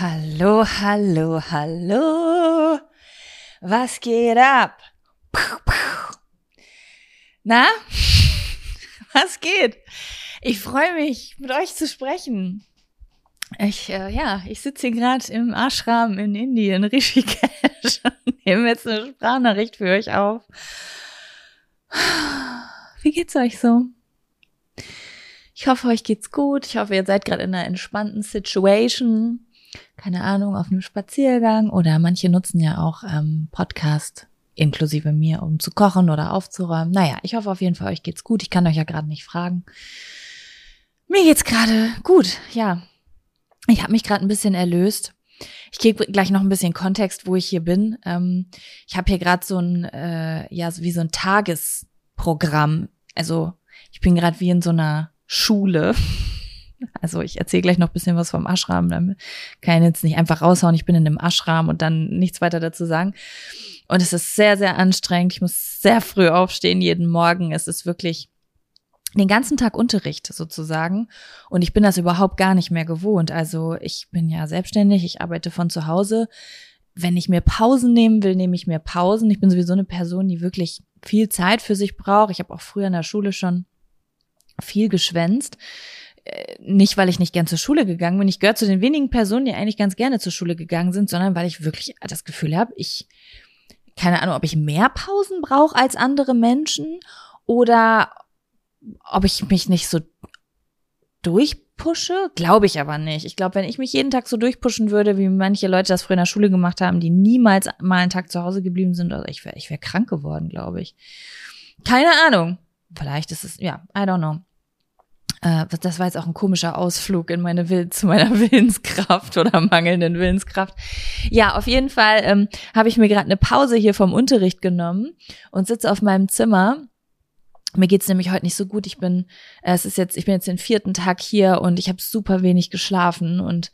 Hallo, hallo, hallo. Was geht ab? Na? Was geht? Ich freue mich, mit euch zu sprechen. Ich, äh, ja, ich sitze hier gerade im Ashram in Indien, Rishikesh, und nehme jetzt eine Sprachnachricht für euch auf. Wie geht's euch so? Ich hoffe, euch geht's gut. Ich hoffe, ihr seid gerade in einer entspannten Situation keine Ahnung, auf einem Spaziergang oder manche nutzen ja auch ähm, Podcast inklusive mir, um zu kochen oder aufzuräumen. Naja, ich hoffe auf jeden Fall, euch geht's gut. Ich kann euch ja gerade nicht fragen. Mir geht's gerade gut, ja. Ich habe mich gerade ein bisschen erlöst. Ich gebe gleich noch ein bisschen Kontext, wo ich hier bin. Ähm, ich habe hier gerade so ein, äh, ja, wie so ein Tagesprogramm. Also ich bin gerade wie in so einer Schule. Also ich erzähle gleich noch ein bisschen was vom Ashram. Dann kann ich jetzt nicht einfach raushauen, ich bin in einem Ashram und dann nichts weiter dazu sagen. Und es ist sehr, sehr anstrengend. Ich muss sehr früh aufstehen jeden Morgen. Es ist wirklich den ganzen Tag Unterricht sozusagen. Und ich bin das überhaupt gar nicht mehr gewohnt. Also ich bin ja selbstständig, ich arbeite von zu Hause. Wenn ich mir Pausen nehmen will, nehme ich mir Pausen. Ich bin sowieso eine Person, die wirklich viel Zeit für sich braucht. Ich habe auch früher in der Schule schon viel geschwänzt nicht, weil ich nicht gern zur Schule gegangen bin. Ich gehöre zu den wenigen Personen, die eigentlich ganz gerne zur Schule gegangen sind, sondern weil ich wirklich das Gefühl habe, ich, keine Ahnung, ob ich mehr Pausen brauche als andere Menschen oder ob ich mich nicht so durchpushe, glaube ich aber nicht. Ich glaube, wenn ich mich jeden Tag so durchpushen würde, wie manche Leute das früher in der Schule gemacht haben, die niemals mal einen Tag zu Hause geblieben sind, also ich wäre ich wär krank geworden, glaube ich. Keine Ahnung. Vielleicht ist es, ja, I don't know. Äh, das war jetzt auch ein komischer Ausflug in meine Will zu meiner Willenskraft oder mangelnden Willenskraft. Ja, auf jeden Fall ähm, habe ich mir gerade eine Pause hier vom Unterricht genommen und sitze auf meinem Zimmer. Mir geht's nämlich heute nicht so gut. Ich bin, äh, es ist jetzt, ich bin jetzt den vierten Tag hier und ich habe super wenig geschlafen und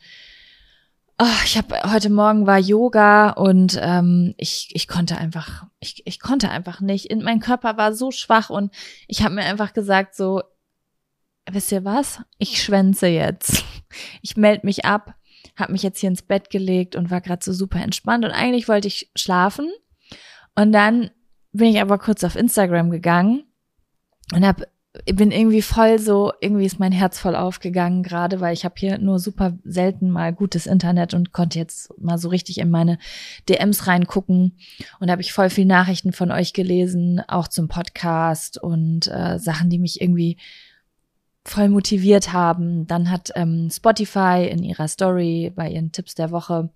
Oh, ich habe heute Morgen war Yoga und ähm, ich ich konnte einfach ich ich konnte einfach nicht. In, mein Körper war so schwach und ich habe mir einfach gesagt so wisst ihr was? Ich schwänze jetzt. Ich melde mich ab, habe mich jetzt hier ins Bett gelegt und war gerade so super entspannt und eigentlich wollte ich schlafen und dann bin ich aber kurz auf Instagram gegangen und hab bin irgendwie voll so, irgendwie ist mein Herz voll aufgegangen gerade, weil ich habe hier nur super selten mal gutes Internet und konnte jetzt mal so richtig in meine DMs reingucken und habe ich voll viel Nachrichten von euch gelesen, auch zum Podcast und äh, Sachen, die mich irgendwie voll motiviert haben. Dann hat ähm, Spotify in ihrer Story bei ihren Tipps der Woche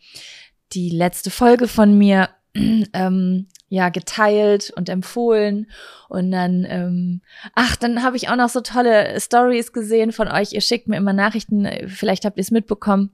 die letzte Folge von mir ähm, ja geteilt und empfohlen. Und dann ähm, ach dann habe ich auch noch so tolle Stories gesehen von euch. Ihr schickt mir immer Nachrichten. Vielleicht habt ihr es mitbekommen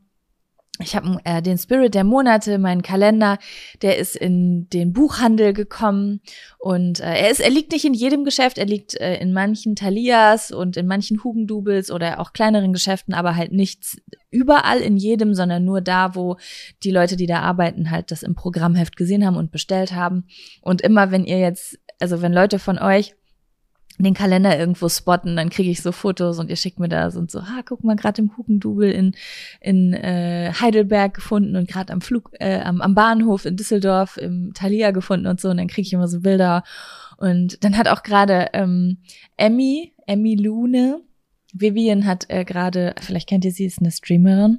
ich habe äh, den Spirit der Monate, meinen Kalender, der ist in den Buchhandel gekommen und äh, er ist, er liegt nicht in jedem Geschäft, er liegt äh, in manchen Talias und in manchen Hugendubels oder auch kleineren Geschäften, aber halt nicht überall in jedem, sondern nur da, wo die Leute, die da arbeiten, halt das im Programmheft gesehen haben und bestellt haben. Und immer, wenn ihr jetzt, also wenn Leute von euch den Kalender irgendwo spotten, dann kriege ich so Fotos und ihr schickt mir da so und so, ah, guck mal, gerade im Hugendubel in, in äh, Heidelberg gefunden und gerade am Flug, äh, am, am Bahnhof in Düsseldorf im Thalia gefunden und so und dann kriege ich immer so Bilder. Und dann hat auch gerade ähm, Emmy, Emmy Lune, Vivian hat äh, gerade, vielleicht kennt ihr sie, ist eine Streamerin,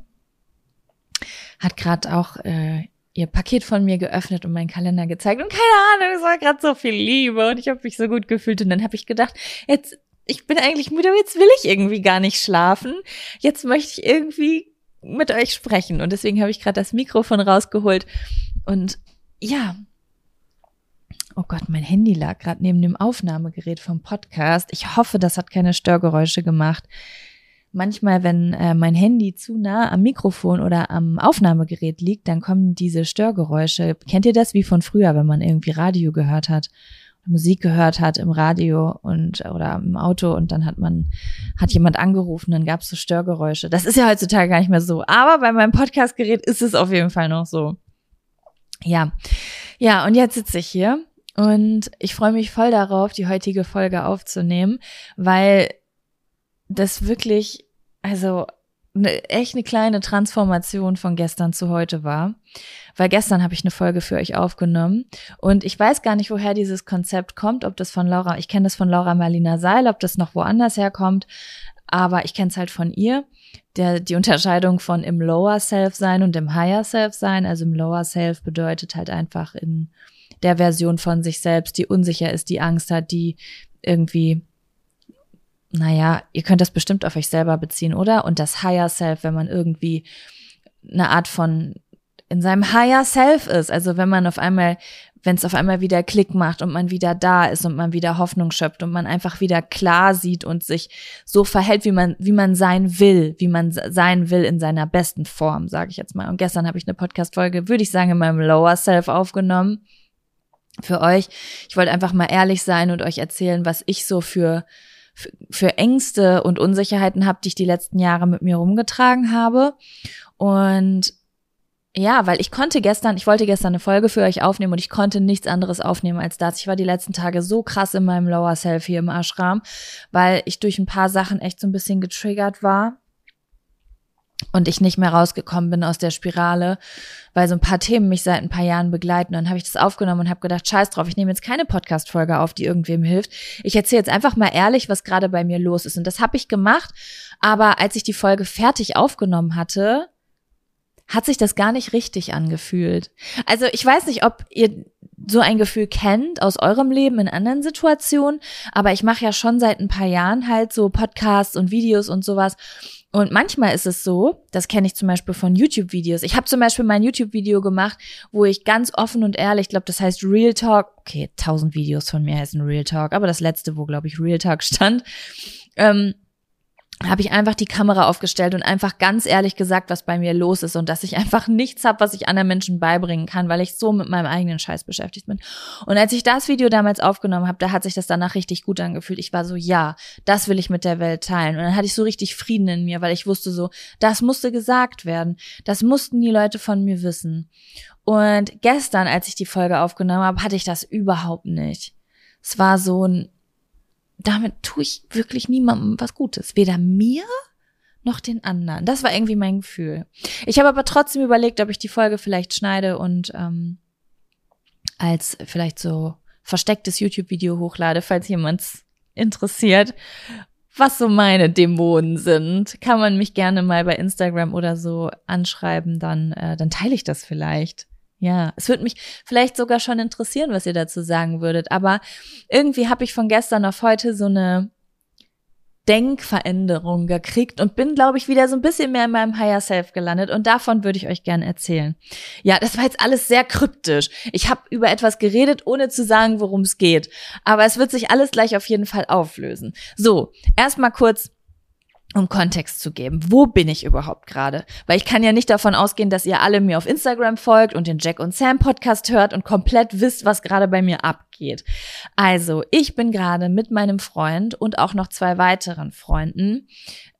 hat gerade auch äh, ihr Paket von mir geöffnet und meinen Kalender gezeigt und keine Ahnung, es war gerade so viel Liebe und ich habe mich so gut gefühlt und dann habe ich gedacht, jetzt ich bin eigentlich müde, aber jetzt will ich irgendwie gar nicht schlafen. Jetzt möchte ich irgendwie mit euch sprechen und deswegen habe ich gerade das Mikrofon rausgeholt und ja. Oh Gott, mein Handy lag gerade neben dem Aufnahmegerät vom Podcast. Ich hoffe, das hat keine Störgeräusche gemacht manchmal, wenn äh, mein Handy zu nah am Mikrofon oder am Aufnahmegerät liegt, dann kommen diese Störgeräusche. Kennt ihr das wie von früher, wenn man irgendwie Radio gehört hat? Musik gehört hat im Radio und oder im Auto und dann hat man hat jemand angerufen, dann gab es so Störgeräusche. Das ist ja heutzutage gar nicht mehr so, aber bei meinem Podcastgerät ist es auf jeden Fall noch so. Ja. Ja, und jetzt sitze ich hier und ich freue mich voll darauf, die heutige Folge aufzunehmen, weil das wirklich also eine, echt eine kleine Transformation von gestern zu heute war. Weil gestern habe ich eine Folge für euch aufgenommen und ich weiß gar nicht, woher dieses Konzept kommt, ob das von Laura, ich kenne das von Laura Marlina Seil, ob das noch woanders herkommt, aber ich kenne es halt von ihr. Der, die Unterscheidung von im Lower Self sein und im Higher Self sein. Also im Lower Self bedeutet halt einfach in der Version von sich selbst, die unsicher ist, die Angst hat, die irgendwie naja, ihr könnt das bestimmt auf euch selber beziehen, oder? Und das Higher Self, wenn man irgendwie eine Art von in seinem Higher Self ist. Also wenn man auf einmal, wenn es auf einmal wieder Klick macht und man wieder da ist und man wieder Hoffnung schöpft und man einfach wieder klar sieht und sich so verhält, wie man, wie man sein will, wie man sein will in seiner besten Form, sage ich jetzt mal. Und gestern habe ich eine Podcast-Folge, würde ich sagen, in meinem Lower Self aufgenommen für euch. Ich wollte einfach mal ehrlich sein und euch erzählen, was ich so für für Ängste und Unsicherheiten habe, die ich die letzten Jahre mit mir rumgetragen habe. Und ja, weil ich konnte gestern, ich wollte gestern eine Folge für euch aufnehmen und ich konnte nichts anderes aufnehmen als das. Ich war die letzten Tage so krass in meinem Lower Self hier im Ashram, weil ich durch ein paar Sachen echt so ein bisschen getriggert war und ich nicht mehr rausgekommen bin aus der Spirale, weil so ein paar Themen mich seit ein paar Jahren begleiten. Und dann habe ich das aufgenommen und habe gedacht, scheiß drauf, ich nehme jetzt keine Podcast-Folge auf, die irgendwem hilft. Ich erzähle jetzt einfach mal ehrlich, was gerade bei mir los ist. Und das habe ich gemacht. Aber als ich die Folge fertig aufgenommen hatte, hat sich das gar nicht richtig angefühlt. Also ich weiß nicht, ob ihr so ein Gefühl kennt aus eurem Leben in anderen Situationen, aber ich mache ja schon seit ein paar Jahren halt so Podcasts und Videos und sowas. Und manchmal ist es so, das kenne ich zum Beispiel von YouTube-Videos. Ich habe zum Beispiel mein YouTube-Video gemacht, wo ich ganz offen und ehrlich, ich glaube, das heißt Real Talk. Okay, tausend Videos von mir heißen Real Talk, aber das letzte, wo, glaube ich, Real Talk stand, ähm, habe ich einfach die Kamera aufgestellt und einfach ganz ehrlich gesagt, was bei mir los ist und dass ich einfach nichts habe, was ich anderen Menschen beibringen kann, weil ich so mit meinem eigenen Scheiß beschäftigt bin. Und als ich das Video damals aufgenommen habe, da hat sich das danach richtig gut angefühlt. Ich war so, ja, das will ich mit der Welt teilen. Und dann hatte ich so richtig Frieden in mir, weil ich wusste so, das musste gesagt werden. Das mussten die Leute von mir wissen. Und gestern, als ich die Folge aufgenommen habe, hatte ich das überhaupt nicht. Es war so ein damit tue ich wirklich niemandem was Gutes. Weder mir noch den anderen. Das war irgendwie mein Gefühl. Ich habe aber trotzdem überlegt, ob ich die Folge vielleicht schneide und ähm, als vielleicht so verstecktes YouTube-Video hochlade, falls jemand interessiert, was so meine Dämonen sind. Kann man mich gerne mal bei Instagram oder so anschreiben, dann, äh, dann teile ich das vielleicht. Ja, es würde mich vielleicht sogar schon interessieren, was ihr dazu sagen würdet. Aber irgendwie habe ich von gestern auf heute so eine Denkveränderung gekriegt und bin, glaube ich, wieder so ein bisschen mehr in meinem Higher Self gelandet und davon würde ich euch gerne erzählen. Ja, das war jetzt alles sehr kryptisch. Ich habe über etwas geredet, ohne zu sagen, worum es geht. Aber es wird sich alles gleich auf jeden Fall auflösen. So, erstmal kurz um Kontext zu geben. Wo bin ich überhaupt gerade? Weil ich kann ja nicht davon ausgehen, dass ihr alle mir auf Instagram folgt und den Jack und Sam Podcast hört und komplett wisst, was gerade bei mir abgeht. Also, ich bin gerade mit meinem Freund und auch noch zwei weiteren Freunden.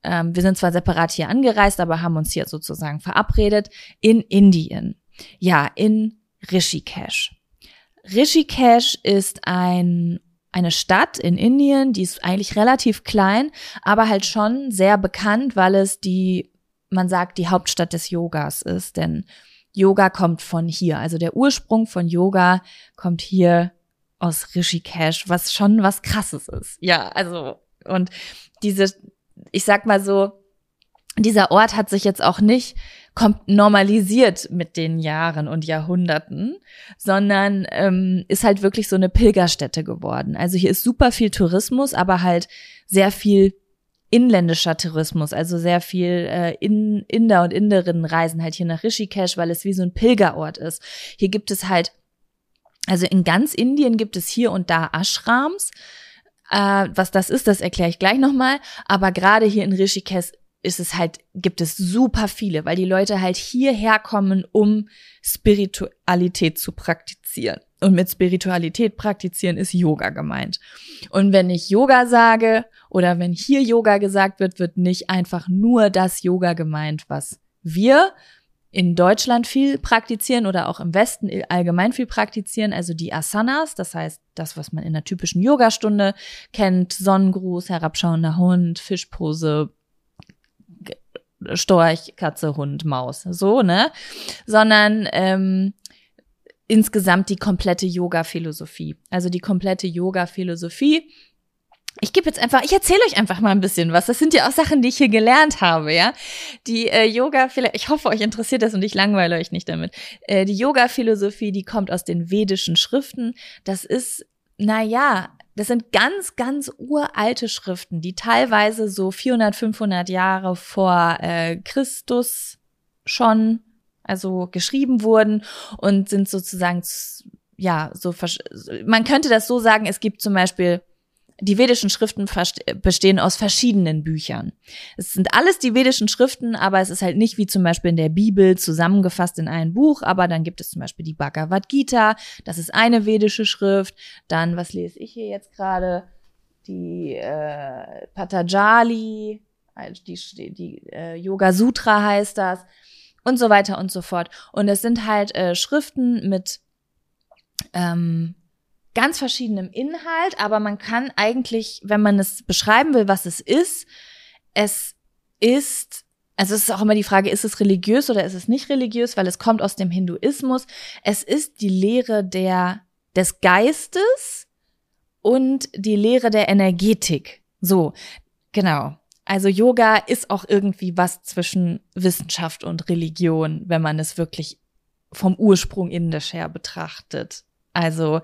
Ähm, wir sind zwar separat hier angereist, aber haben uns hier sozusagen verabredet in Indien. Ja, in Rishikesh. Rishikesh ist ein eine Stadt in Indien, die ist eigentlich relativ klein, aber halt schon sehr bekannt, weil es die, man sagt, die Hauptstadt des Yogas ist. Denn Yoga kommt von hier. Also der Ursprung von Yoga kommt hier aus Rishikesh, was schon was krasses ist. Ja, also, und diese, ich sag mal so, dieser Ort hat sich jetzt auch nicht kommt normalisiert mit den Jahren und Jahrhunderten, sondern ähm, ist halt wirklich so eine Pilgerstätte geworden. Also hier ist super viel Tourismus, aber halt sehr viel inländischer Tourismus, also sehr viel äh, in, Inder und Inderinnen reisen halt hier nach Rishikesh, weil es wie so ein Pilgerort ist. Hier gibt es halt, also in ganz Indien gibt es hier und da Ashrams. Äh, was das ist, das erkläre ich gleich nochmal. Aber gerade hier in Rishikesh ist es halt, gibt es super viele, weil die Leute halt hierher kommen, um Spiritualität zu praktizieren. Und mit Spiritualität praktizieren ist Yoga gemeint. Und wenn ich Yoga sage oder wenn hier Yoga gesagt wird, wird nicht einfach nur das Yoga gemeint, was wir in Deutschland viel praktizieren oder auch im Westen allgemein viel praktizieren, also die Asanas, das heißt das, was man in einer typischen Yogastunde kennt, Sonnengruß, herabschauender Hund, Fischpose, Storch, Katze, Hund, Maus, so, ne? Sondern ähm, insgesamt die komplette Yoga-Philosophie. Also die komplette Yoga-Philosophie. Ich gebe jetzt einfach, ich erzähle euch einfach mal ein bisschen was. Das sind ja auch Sachen, die ich hier gelernt habe, ja. Die äh, Yoga, ich hoffe, euch interessiert das und ich langweile euch nicht damit. Äh, die Yoga-Philosophie, die kommt aus den vedischen Schriften. Das ist, na ja, das sind ganz, ganz uralte Schriften, die teilweise so 400, 500 Jahre vor äh, Christus schon also geschrieben wurden und sind sozusagen, ja, so, man könnte das so sagen, es gibt zum Beispiel die vedischen Schriften bestehen aus verschiedenen Büchern. Es sind alles die vedischen Schriften, aber es ist halt nicht wie zum Beispiel in der Bibel zusammengefasst in ein Buch, aber dann gibt es zum Beispiel die Bhagavad Gita, das ist eine vedische Schrift. Dann, was lese ich hier jetzt gerade? Die äh, Patanjali, also die, die, die äh, Yoga Sutra heißt das und so weiter und so fort. Und es sind halt äh, Schriften mit ähm, ganz verschiedenem Inhalt, aber man kann eigentlich, wenn man es beschreiben will, was es ist, es ist, also es ist auch immer die Frage, ist es religiös oder ist es nicht religiös, weil es kommt aus dem Hinduismus. Es ist die Lehre der, des Geistes und die Lehre der Energetik. So, genau. Also Yoga ist auch irgendwie was zwischen Wissenschaft und Religion, wenn man es wirklich vom Ursprung indisch her betrachtet. Also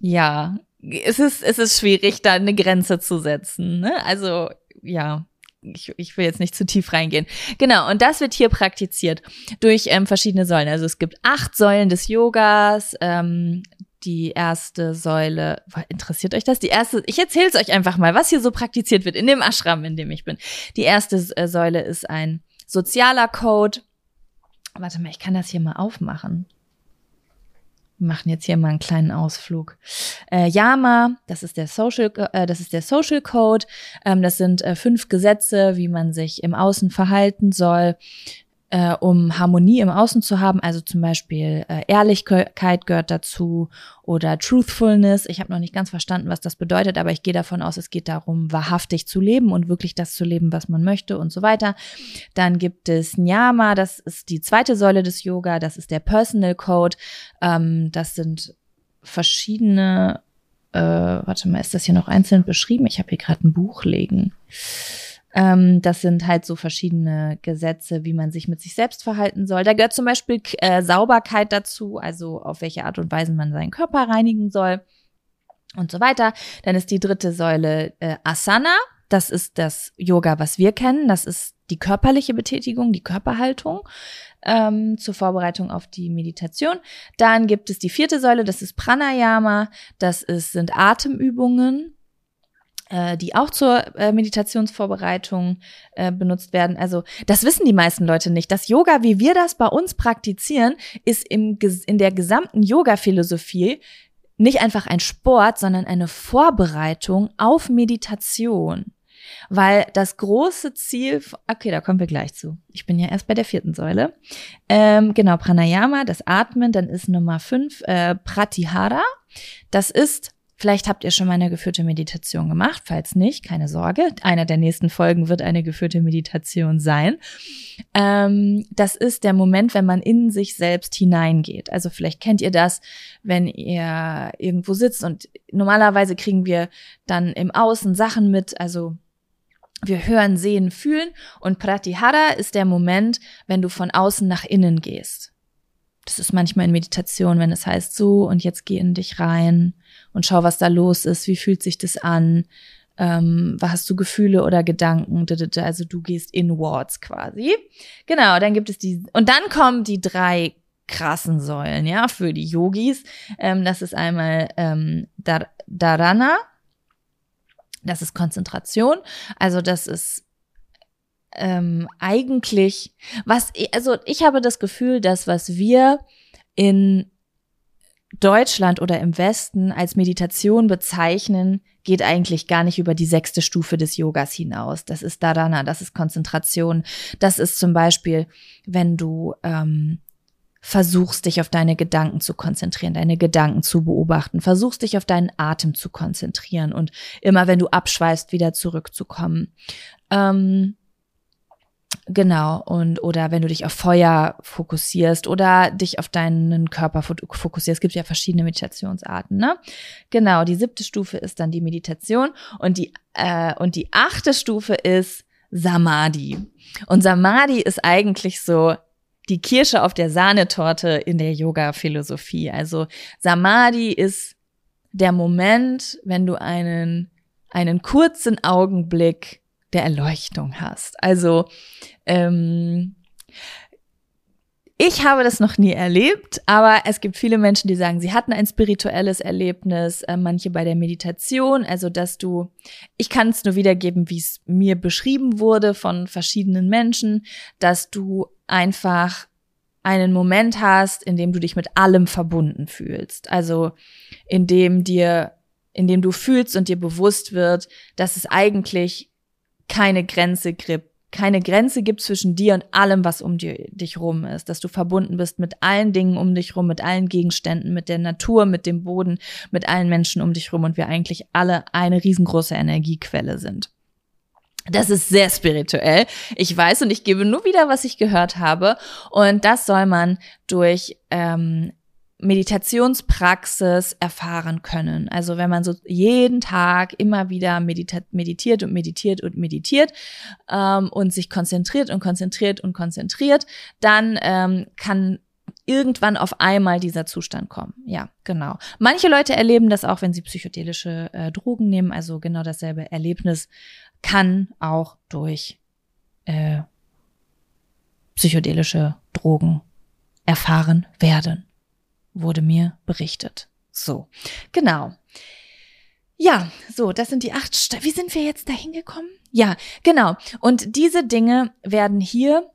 ja, es ist, es ist schwierig, da eine Grenze zu setzen. Ne? Also ja, ich, ich will jetzt nicht zu tief reingehen. Genau, und das wird hier praktiziert durch ähm, verschiedene Säulen. Also es gibt acht Säulen des Yogas, ähm, die erste Säule, interessiert euch das? Die erste, ich erzähle es euch einfach mal, was hier so praktiziert wird in dem Ashram, in dem ich bin. Die erste äh, Säule ist ein sozialer Code. Warte mal, ich kann das hier mal aufmachen. Wir machen jetzt hier mal einen kleinen Ausflug. Äh, Yama, das ist der Social, äh, das ist der Social Code. Ähm, das sind äh, fünf Gesetze, wie man sich im Außen verhalten soll äh, um Harmonie im Außen zu haben. Also zum Beispiel äh, Ehrlichkeit gehört dazu oder Truthfulness. Ich habe noch nicht ganz verstanden, was das bedeutet, aber ich gehe davon aus, es geht darum, wahrhaftig zu leben und wirklich das zu leben, was man möchte und so weiter. Dann gibt es Nyama, das ist die zweite Säule des Yoga, das ist der Personal Code. Ähm, das sind verschiedene, äh, warte mal, ist das hier noch einzeln beschrieben? Ich habe hier gerade ein Buch legen. Ähm, das sind halt so verschiedene Gesetze, wie man sich mit sich selbst verhalten soll. Da gehört zum Beispiel äh, Sauberkeit dazu, also auf welche Art und Weise man seinen Körper reinigen soll und so weiter. Dann ist die dritte Säule äh, Asana. Das ist das Yoga, was wir kennen. Das ist die körperliche Betätigung, die Körperhaltung ähm, zur Vorbereitung auf die Meditation. Dann gibt es die vierte Säule, das ist Pranayama. Das ist, sind Atemübungen die auch zur äh, Meditationsvorbereitung äh, benutzt werden. Also das wissen die meisten Leute nicht. Das Yoga, wie wir das bei uns praktizieren, ist im, in der gesamten Yoga-Philosophie nicht einfach ein Sport, sondern eine Vorbereitung auf Meditation. Weil das große Ziel, okay, da kommen wir gleich zu. Ich bin ja erst bei der vierten Säule. Ähm, genau, Pranayama, das Atmen, dann ist Nummer fünf äh, Pratihara. Das ist Vielleicht habt ihr schon mal eine geführte Meditation gemacht. Falls nicht, keine Sorge. Einer der nächsten Folgen wird eine geführte Meditation sein. Ähm, das ist der Moment, wenn man in sich selbst hineingeht. Also vielleicht kennt ihr das, wenn ihr irgendwo sitzt und normalerweise kriegen wir dann im Außen Sachen mit, also wir hören, sehen, fühlen und Pratihara ist der Moment, wenn du von außen nach innen gehst. Das ist manchmal in Meditation, wenn es heißt so und jetzt geh in dich rein und schau, was da los ist, wie fühlt sich das an, ähm, hast du Gefühle oder Gedanken, also du gehst inwards quasi. Genau, dann gibt es die, und dann kommen die drei krassen Säulen, ja, für die Yogis. Ähm, das ist einmal ähm, Dar Dharana, das ist Konzentration, also das ist ähm, eigentlich, was, also ich habe das Gefühl, dass was wir in Deutschland oder im Westen als Meditation bezeichnen, geht eigentlich gar nicht über die sechste Stufe des Yogas hinaus. Das ist Dharana, das ist Konzentration. Das ist zum Beispiel, wenn du ähm, versuchst, dich auf deine Gedanken zu konzentrieren, deine Gedanken zu beobachten, versuchst dich auf deinen Atem zu konzentrieren und immer, wenn du abschweifst, wieder zurückzukommen. Ähm, Genau, und oder wenn du dich auf Feuer fokussierst oder dich auf deinen Körper fokussierst, es gibt ja verschiedene Meditationsarten, ne? Genau, die siebte Stufe ist dann die Meditation und die äh, und die achte Stufe ist Samadhi. Und Samadhi ist eigentlich so die Kirsche auf der Sahnetorte in der Yoga-Philosophie. Also Samadhi ist der Moment, wenn du einen einen kurzen Augenblick der Erleuchtung hast. Also ähm, ich habe das noch nie erlebt, aber es gibt viele Menschen, die sagen, sie hatten ein spirituelles Erlebnis, äh, manche bei der Meditation, also dass du, ich kann es nur wiedergeben, wie es mir beschrieben wurde von verschiedenen Menschen, dass du einfach einen Moment hast, in dem du dich mit allem verbunden fühlst. Also in dem dir, in dem du fühlst und dir bewusst wird, dass es eigentlich keine Grenze gibt, keine Grenze gibt zwischen dir und allem, was um dir, dich rum ist, dass du verbunden bist mit allen Dingen um dich rum, mit allen Gegenständen, mit der Natur, mit dem Boden, mit allen Menschen um dich rum und wir eigentlich alle eine riesengroße Energiequelle sind. Das ist sehr spirituell. Ich weiß und ich gebe nur wieder, was ich gehört habe. Und das soll man durch ähm, Meditationspraxis erfahren können. Also wenn man so jeden Tag immer wieder meditiert und meditiert und meditiert ähm, und sich konzentriert und konzentriert und konzentriert, dann ähm, kann irgendwann auf einmal dieser Zustand kommen. Ja, genau. Manche Leute erleben das auch, wenn sie psychedelische äh, Drogen nehmen. Also genau dasselbe Erlebnis kann auch durch äh, psychedelische Drogen erfahren werden wurde mir berichtet. So, genau. Ja, so, das sind die acht. St Wie sind wir jetzt da hingekommen? Ja, genau. Und diese Dinge werden hier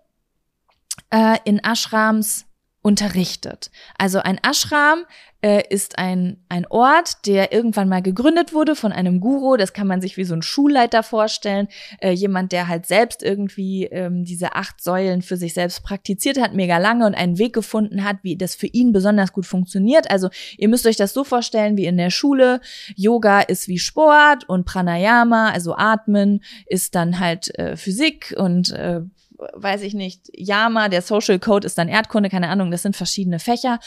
äh, in Ashrams unterrichtet. Also ein Ashram äh, ist ein, ein Ort, der irgendwann mal gegründet wurde von einem Guru. Das kann man sich wie so ein Schulleiter vorstellen. Äh, jemand, der halt selbst irgendwie ähm, diese acht Säulen für sich selbst praktiziert hat, mega lange und einen Weg gefunden hat, wie das für ihn besonders gut funktioniert. Also ihr müsst euch das so vorstellen wie in der Schule. Yoga ist wie Sport und Pranayama, also Atmen, ist dann halt äh, Physik und äh, weiß ich nicht, Yama, der Social Code ist dann Erdkunde, keine Ahnung, das sind verschiedene Fächer.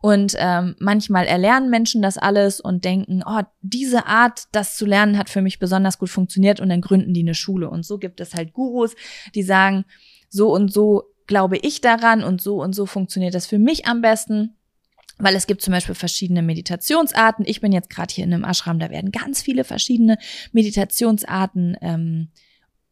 Und ähm, manchmal erlernen Menschen das alles und denken, oh, diese Art, das zu lernen, hat für mich besonders gut funktioniert und dann gründen die eine Schule. Und so gibt es halt Gurus, die sagen, so und so glaube ich daran und so und so funktioniert das für mich am besten. Weil es gibt zum Beispiel verschiedene Meditationsarten. Ich bin jetzt gerade hier in einem Ashram, da werden ganz viele verschiedene Meditationsarten ähm,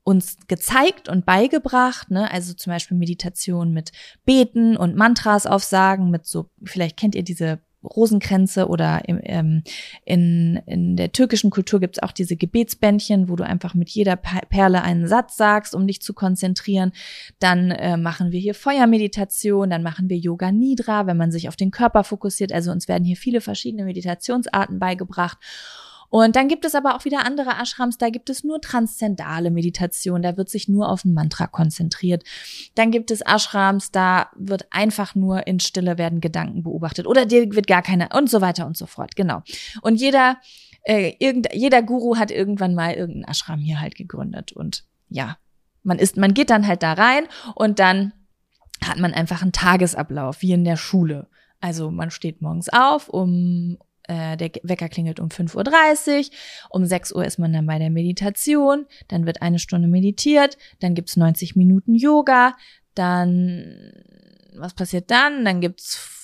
uns gezeigt und beigebracht, ne? Also zum Beispiel Meditation mit Beten und Mantras aufsagen, mit so, vielleicht kennt ihr diese Rosenkränze oder im, ähm, in, in der türkischen Kultur gibt's auch diese Gebetsbändchen, wo du einfach mit jeder Perle einen Satz sagst, um dich zu konzentrieren. Dann äh, machen wir hier Feuermeditation, dann machen wir Yoga Nidra, wenn man sich auf den Körper fokussiert. Also uns werden hier viele verschiedene Meditationsarten beigebracht. Und dann gibt es aber auch wieder andere Ashrams, da gibt es nur transzendale Meditation, da wird sich nur auf ein Mantra konzentriert. Dann gibt es Ashrams, da wird einfach nur in Stille werden Gedanken beobachtet oder dir wird gar keine und so weiter und so fort. Genau. Und jeder, äh, irgend, jeder Guru hat irgendwann mal irgendeinen Ashram hier halt gegründet und ja, man ist, man geht dann halt da rein und dann hat man einfach einen Tagesablauf, wie in der Schule. Also man steht morgens auf um äh, der Wecker klingelt um 5.30 Uhr, um 6 Uhr ist man dann bei der Meditation, dann wird eine Stunde meditiert, dann gibt's 90 Minuten Yoga, dann, was passiert dann? Dann gibt's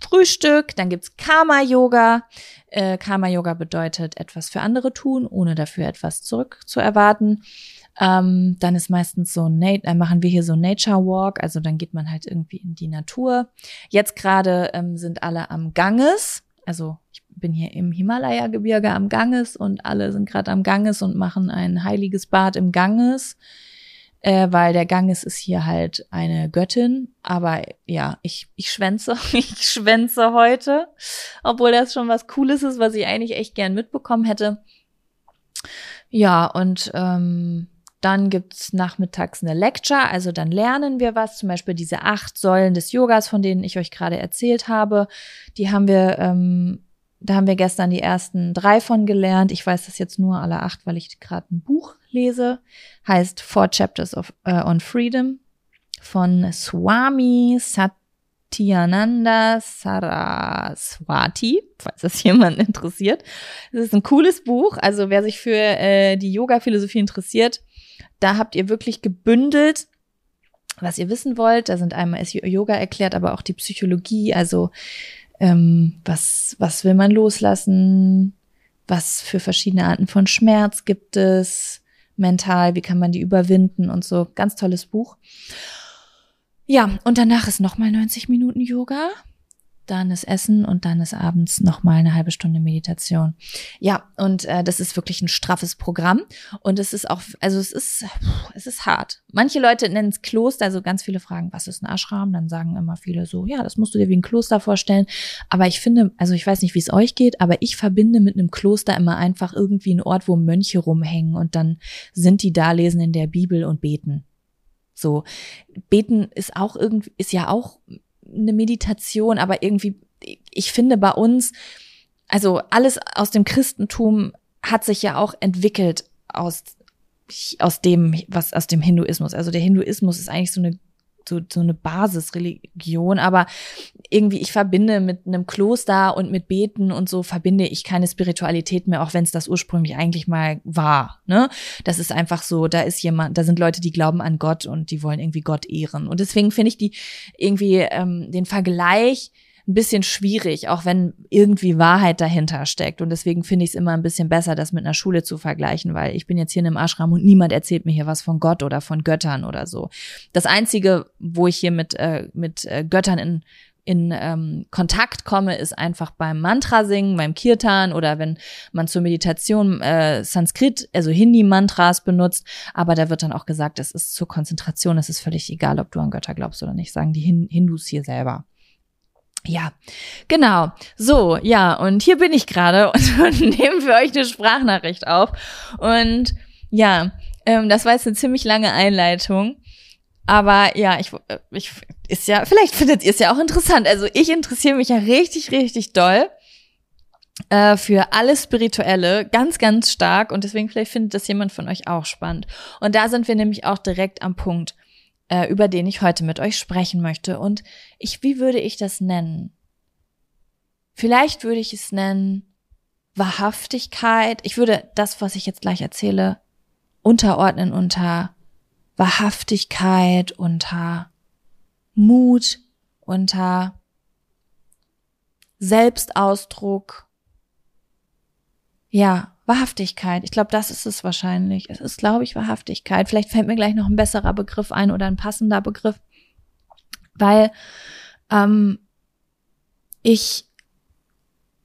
Frühstück, dann gibt's Karma-Yoga. Äh, Karma-Yoga bedeutet etwas für andere tun, ohne dafür etwas zurück zu erwarten. Ähm, dann ist meistens so ein, äh, machen wir hier so Nature Walk, also dann geht man halt irgendwie in die Natur. Jetzt gerade ähm, sind alle am Ganges, also ich bin hier im Himalaya-Gebirge am Ganges und alle sind gerade am Ganges und machen ein heiliges Bad im Ganges, äh, weil der Ganges ist hier halt eine Göttin. Aber ja, ich, ich schwänze, ich schwänze heute, obwohl das schon was Cooles ist, was ich eigentlich echt gern mitbekommen hätte. Ja, und ähm, dann gibt's nachmittags eine Lecture, also dann lernen wir was, zum Beispiel diese acht Säulen des Yogas, von denen ich euch gerade erzählt habe. Die haben wir ähm, da haben wir gestern die ersten drei von gelernt. Ich weiß das jetzt nur alle acht, weil ich gerade ein Buch lese. Heißt Four Chapters of, uh, on Freedom von Swami Satyananda Saraswati, falls das jemand interessiert. Das ist ein cooles Buch. Also wer sich für äh, die Yoga-Philosophie interessiert, da habt ihr wirklich gebündelt was ihr wissen wollt. Da sind einmal Yoga erklärt, aber auch die Psychologie, also ähm, was, was will man loslassen, was für verschiedene Arten von Schmerz gibt es, mental, wie kann man die überwinden und so. Ganz tolles Buch. Ja, und danach ist nochmal 90 Minuten Yoga dann ist Essen und dann ist abends nochmal eine halbe Stunde Meditation. Ja, und äh, das ist wirklich ein straffes Programm. Und es ist auch, also es ist, es ist hart. Manche Leute nennen es Kloster, also ganz viele fragen, was ist ein Ashram? Dann sagen immer viele so, ja, das musst du dir wie ein Kloster vorstellen. Aber ich finde, also ich weiß nicht, wie es euch geht, aber ich verbinde mit einem Kloster immer einfach irgendwie einen Ort, wo Mönche rumhängen und dann sind die da, lesen in der Bibel und beten. So, beten ist auch irgendwie, ist ja auch eine Meditation, aber irgendwie, ich finde bei uns, also alles aus dem Christentum hat sich ja auch entwickelt aus, aus dem, was aus dem Hinduismus. Also der Hinduismus ist eigentlich so eine so, so eine Basisreligion, aber irgendwie ich verbinde mit einem Kloster und mit Beten und so verbinde ich keine Spiritualität mehr, auch wenn es das ursprünglich eigentlich mal war. Ne, das ist einfach so. Da ist jemand, da sind Leute, die glauben an Gott und die wollen irgendwie Gott ehren. Und deswegen finde ich die irgendwie ähm, den Vergleich ein bisschen schwierig, auch wenn irgendwie Wahrheit dahinter steckt. Und deswegen finde ich es immer ein bisschen besser, das mit einer Schule zu vergleichen, weil ich bin jetzt hier in einem Ashram und niemand erzählt mir hier was von Gott oder von Göttern oder so. Das Einzige, wo ich hier mit, äh, mit äh, Göttern in in ähm, Kontakt komme, ist einfach beim Mantra singen, beim Kirtan oder wenn man zur Meditation äh, Sanskrit, also Hindi-Mantras benutzt. Aber da wird dann auch gesagt, es ist zur Konzentration, es ist völlig egal, ob du an Götter glaubst oder nicht, sagen die Hin Hindus hier selber. Ja, genau. So, ja, und hier bin ich gerade und, und nehme für euch eine Sprachnachricht auf. Und ja, ähm, das war jetzt eine ziemlich lange Einleitung. Aber ja, ich, äh, ich ist ja, vielleicht findet ihr es ja auch interessant. Also ich interessiere mich ja richtig, richtig doll äh, für alles Spirituelle, ganz, ganz stark. Und deswegen vielleicht findet das jemand von euch auch spannend. Und da sind wir nämlich auch direkt am Punkt äh, über den ich heute mit euch sprechen möchte. Und ich, wie würde ich das nennen? Vielleicht würde ich es nennen Wahrhaftigkeit. Ich würde das, was ich jetzt gleich erzähle, unterordnen unter Wahrhaftigkeit, unter Mut, unter Selbstausdruck. Ja, Wahrhaftigkeit. Ich glaube, das ist es wahrscheinlich. Es ist, glaube ich, Wahrhaftigkeit. Vielleicht fällt mir gleich noch ein besserer Begriff ein oder ein passender Begriff, weil ähm, ich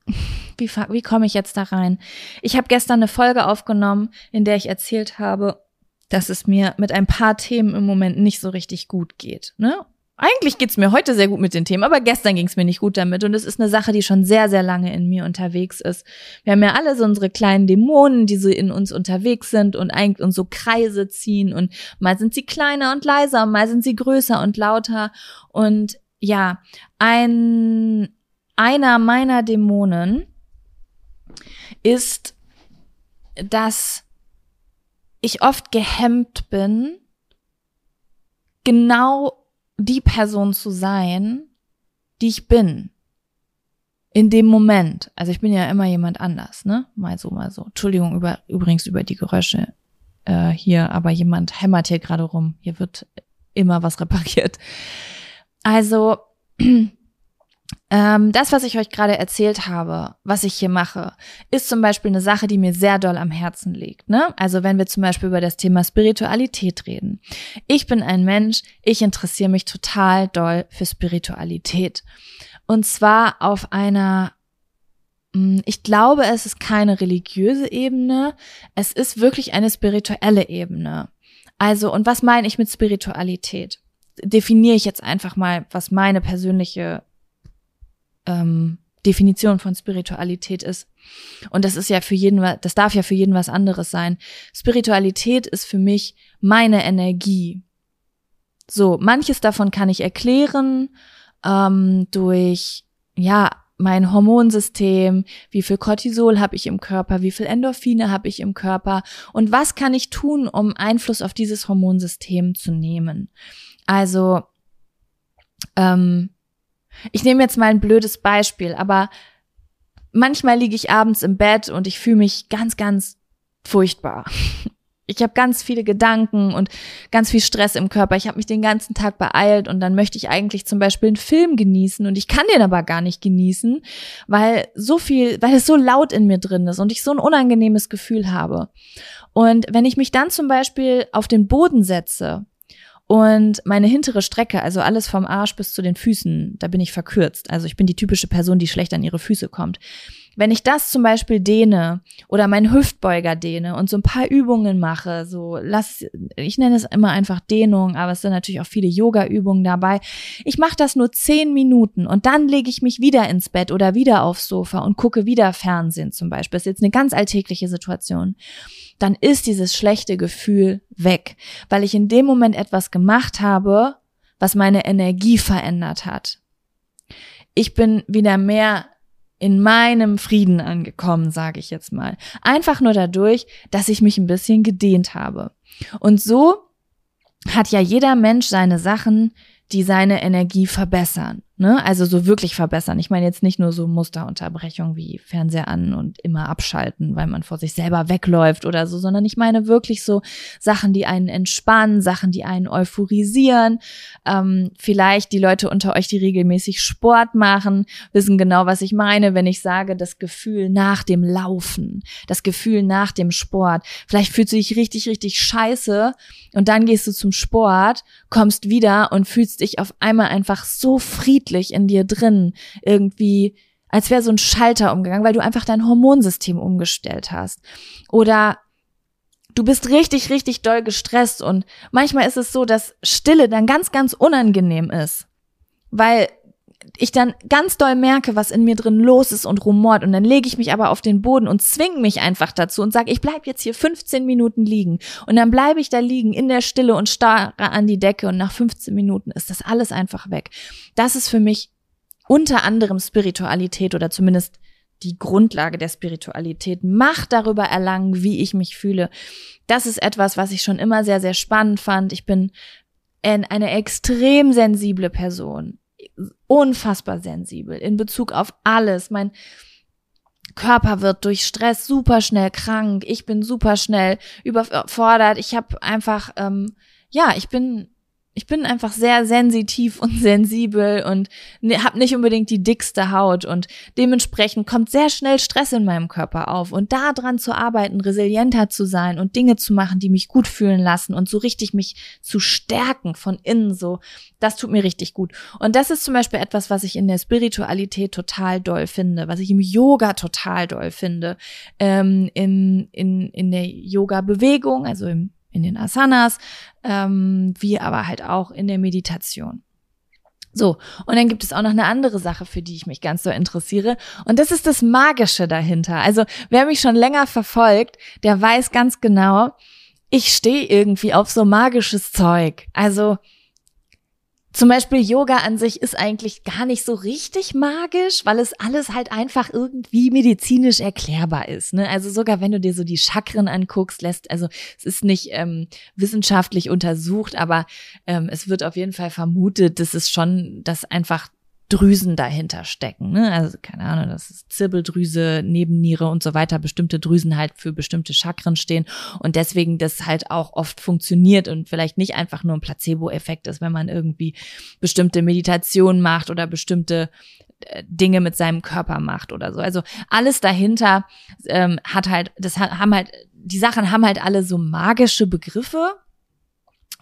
wie, wie komme ich jetzt da rein? Ich habe gestern eine Folge aufgenommen, in der ich erzählt habe, dass es mir mit ein paar Themen im Moment nicht so richtig gut geht. Ne? Eigentlich geht's mir heute sehr gut mit den Themen, aber gestern ging's mir nicht gut damit. Und es ist eine Sache, die schon sehr, sehr lange in mir unterwegs ist. Wir haben ja alle so unsere kleinen Dämonen, die so in uns unterwegs sind und eigentlich uns so Kreise ziehen. Und mal sind sie kleiner und leiser, und mal sind sie größer und lauter. Und ja, ein, einer meiner Dämonen ist, dass ich oft gehemmt bin, genau die Person zu sein, die ich bin. In dem Moment. Also ich bin ja immer jemand anders, ne? Mal so, mal so. Entschuldigung über, übrigens über die Geräusche äh, hier, aber jemand hämmert hier gerade rum. Hier wird immer was repariert. Also ähm, das, was ich euch gerade erzählt habe, was ich hier mache, ist zum Beispiel eine Sache, die mir sehr doll am Herzen liegt. Ne? Also wenn wir zum Beispiel über das Thema Spiritualität reden. Ich bin ein Mensch, ich interessiere mich total doll für Spiritualität. Und zwar auf einer, hm, ich glaube, es ist keine religiöse Ebene, es ist wirklich eine spirituelle Ebene. Also, und was meine ich mit Spiritualität? definiere ich jetzt einfach mal, was meine persönliche ähm, Definition von Spiritualität ist. Und das ist ja für jeden, das darf ja für jeden was anderes sein. Spiritualität ist für mich meine Energie. So, manches davon kann ich erklären ähm, durch ja mein Hormonsystem, wie viel Cortisol habe ich im Körper, wie viel Endorphine habe ich im Körper und was kann ich tun, um Einfluss auf dieses Hormonsystem zu nehmen. Also, ähm, ich nehme jetzt mal ein blödes Beispiel, aber manchmal liege ich abends im Bett und ich fühle mich ganz, ganz furchtbar. Ich habe ganz viele Gedanken und ganz viel Stress im Körper. Ich habe mich den ganzen Tag beeilt und dann möchte ich eigentlich zum Beispiel einen Film genießen und ich kann den aber gar nicht genießen, weil so viel, weil es so laut in mir drin ist und ich so ein unangenehmes Gefühl habe. Und wenn ich mich dann zum Beispiel auf den Boden setze und meine hintere Strecke, also alles vom Arsch bis zu den Füßen, da bin ich verkürzt. Also ich bin die typische Person, die schlecht an ihre Füße kommt. Wenn ich das zum Beispiel dehne oder meinen Hüftbeuger dehne und so ein paar Übungen mache, so lass, ich nenne es immer einfach Dehnung, aber es sind natürlich auch viele Yoga-Übungen dabei. Ich mache das nur zehn Minuten und dann lege ich mich wieder ins Bett oder wieder aufs Sofa und gucke wieder Fernsehen zum Beispiel. Das ist jetzt eine ganz alltägliche Situation. Dann ist dieses schlechte Gefühl weg, weil ich in dem Moment etwas gemacht habe, was meine Energie verändert hat. Ich bin wieder mehr in meinem Frieden angekommen, sage ich jetzt mal. Einfach nur dadurch, dass ich mich ein bisschen gedehnt habe. Und so hat ja jeder Mensch seine Sachen, die seine Energie verbessern. Ne? Also so wirklich verbessern. Ich meine jetzt nicht nur so Musterunterbrechung wie Fernseher an und immer abschalten, weil man vor sich selber wegläuft oder so, sondern ich meine wirklich so Sachen, die einen entspannen, Sachen, die einen euphorisieren. Ähm, vielleicht die Leute unter euch, die regelmäßig Sport machen, wissen genau, was ich meine, wenn ich sage, das Gefühl nach dem Laufen, das Gefühl nach dem Sport. Vielleicht fühlst du dich richtig, richtig scheiße und dann gehst du zum Sport, kommst wieder und fühlst dich auf einmal einfach so friedlich friedlich in dir drin irgendwie, als wäre so ein Schalter umgegangen, weil du einfach dein Hormonsystem umgestellt hast. Oder du bist richtig, richtig doll gestresst und manchmal ist es so, dass Stille dann ganz, ganz unangenehm ist, weil ich dann ganz doll merke, was in mir drin los ist und rumort und dann lege ich mich aber auf den Boden und zwinge mich einfach dazu und sage, ich bleib jetzt hier 15 Minuten liegen und dann bleibe ich da liegen in der Stille und starre an die Decke und nach 15 Minuten ist das alles einfach weg. Das ist für mich unter anderem Spiritualität oder zumindest die Grundlage der Spiritualität, Macht darüber erlangen, wie ich mich fühle. Das ist etwas, was ich schon immer sehr, sehr spannend fand. Ich bin eine extrem sensible Person unfassbar sensibel in Bezug auf alles. Mein Körper wird durch Stress super schnell krank. Ich bin super schnell überfordert. Ich habe einfach, ähm, ja, ich bin ich bin einfach sehr sensitiv und sensibel und ne, habe nicht unbedingt die dickste Haut und dementsprechend kommt sehr schnell Stress in meinem Körper auf und da dran zu arbeiten, resilienter zu sein und Dinge zu machen, die mich gut fühlen lassen und so richtig mich zu stärken von innen so, das tut mir richtig gut. Und das ist zum Beispiel etwas, was ich in der Spiritualität total doll finde, was ich im Yoga total doll finde, ähm, in, in, in der Yoga-Bewegung, also im in den Asanas, ähm, wie aber halt auch in der Meditation. So, und dann gibt es auch noch eine andere Sache, für die ich mich ganz so interessiere. Und das ist das Magische dahinter. Also wer mich schon länger verfolgt, der weiß ganz genau, ich stehe irgendwie auf so magisches Zeug. Also zum Beispiel Yoga an sich ist eigentlich gar nicht so richtig magisch, weil es alles halt einfach irgendwie medizinisch erklärbar ist. Ne? Also sogar wenn du dir so die Chakren anguckst, lässt, also es ist nicht ähm, wissenschaftlich untersucht, aber ähm, es wird auf jeden Fall vermutet, dass es schon, dass einfach Drüsen dahinter stecken. Ne? Also keine Ahnung, das ist Zirbeldrüse, Nebenniere und so weiter, bestimmte Drüsen halt für bestimmte Chakren stehen und deswegen das halt auch oft funktioniert und vielleicht nicht einfach nur ein Placebo-Effekt ist, wenn man irgendwie bestimmte Meditationen macht oder bestimmte äh, Dinge mit seinem Körper macht oder so. Also alles dahinter ähm, hat halt, das haben halt, die Sachen haben halt alle so magische Begriffe,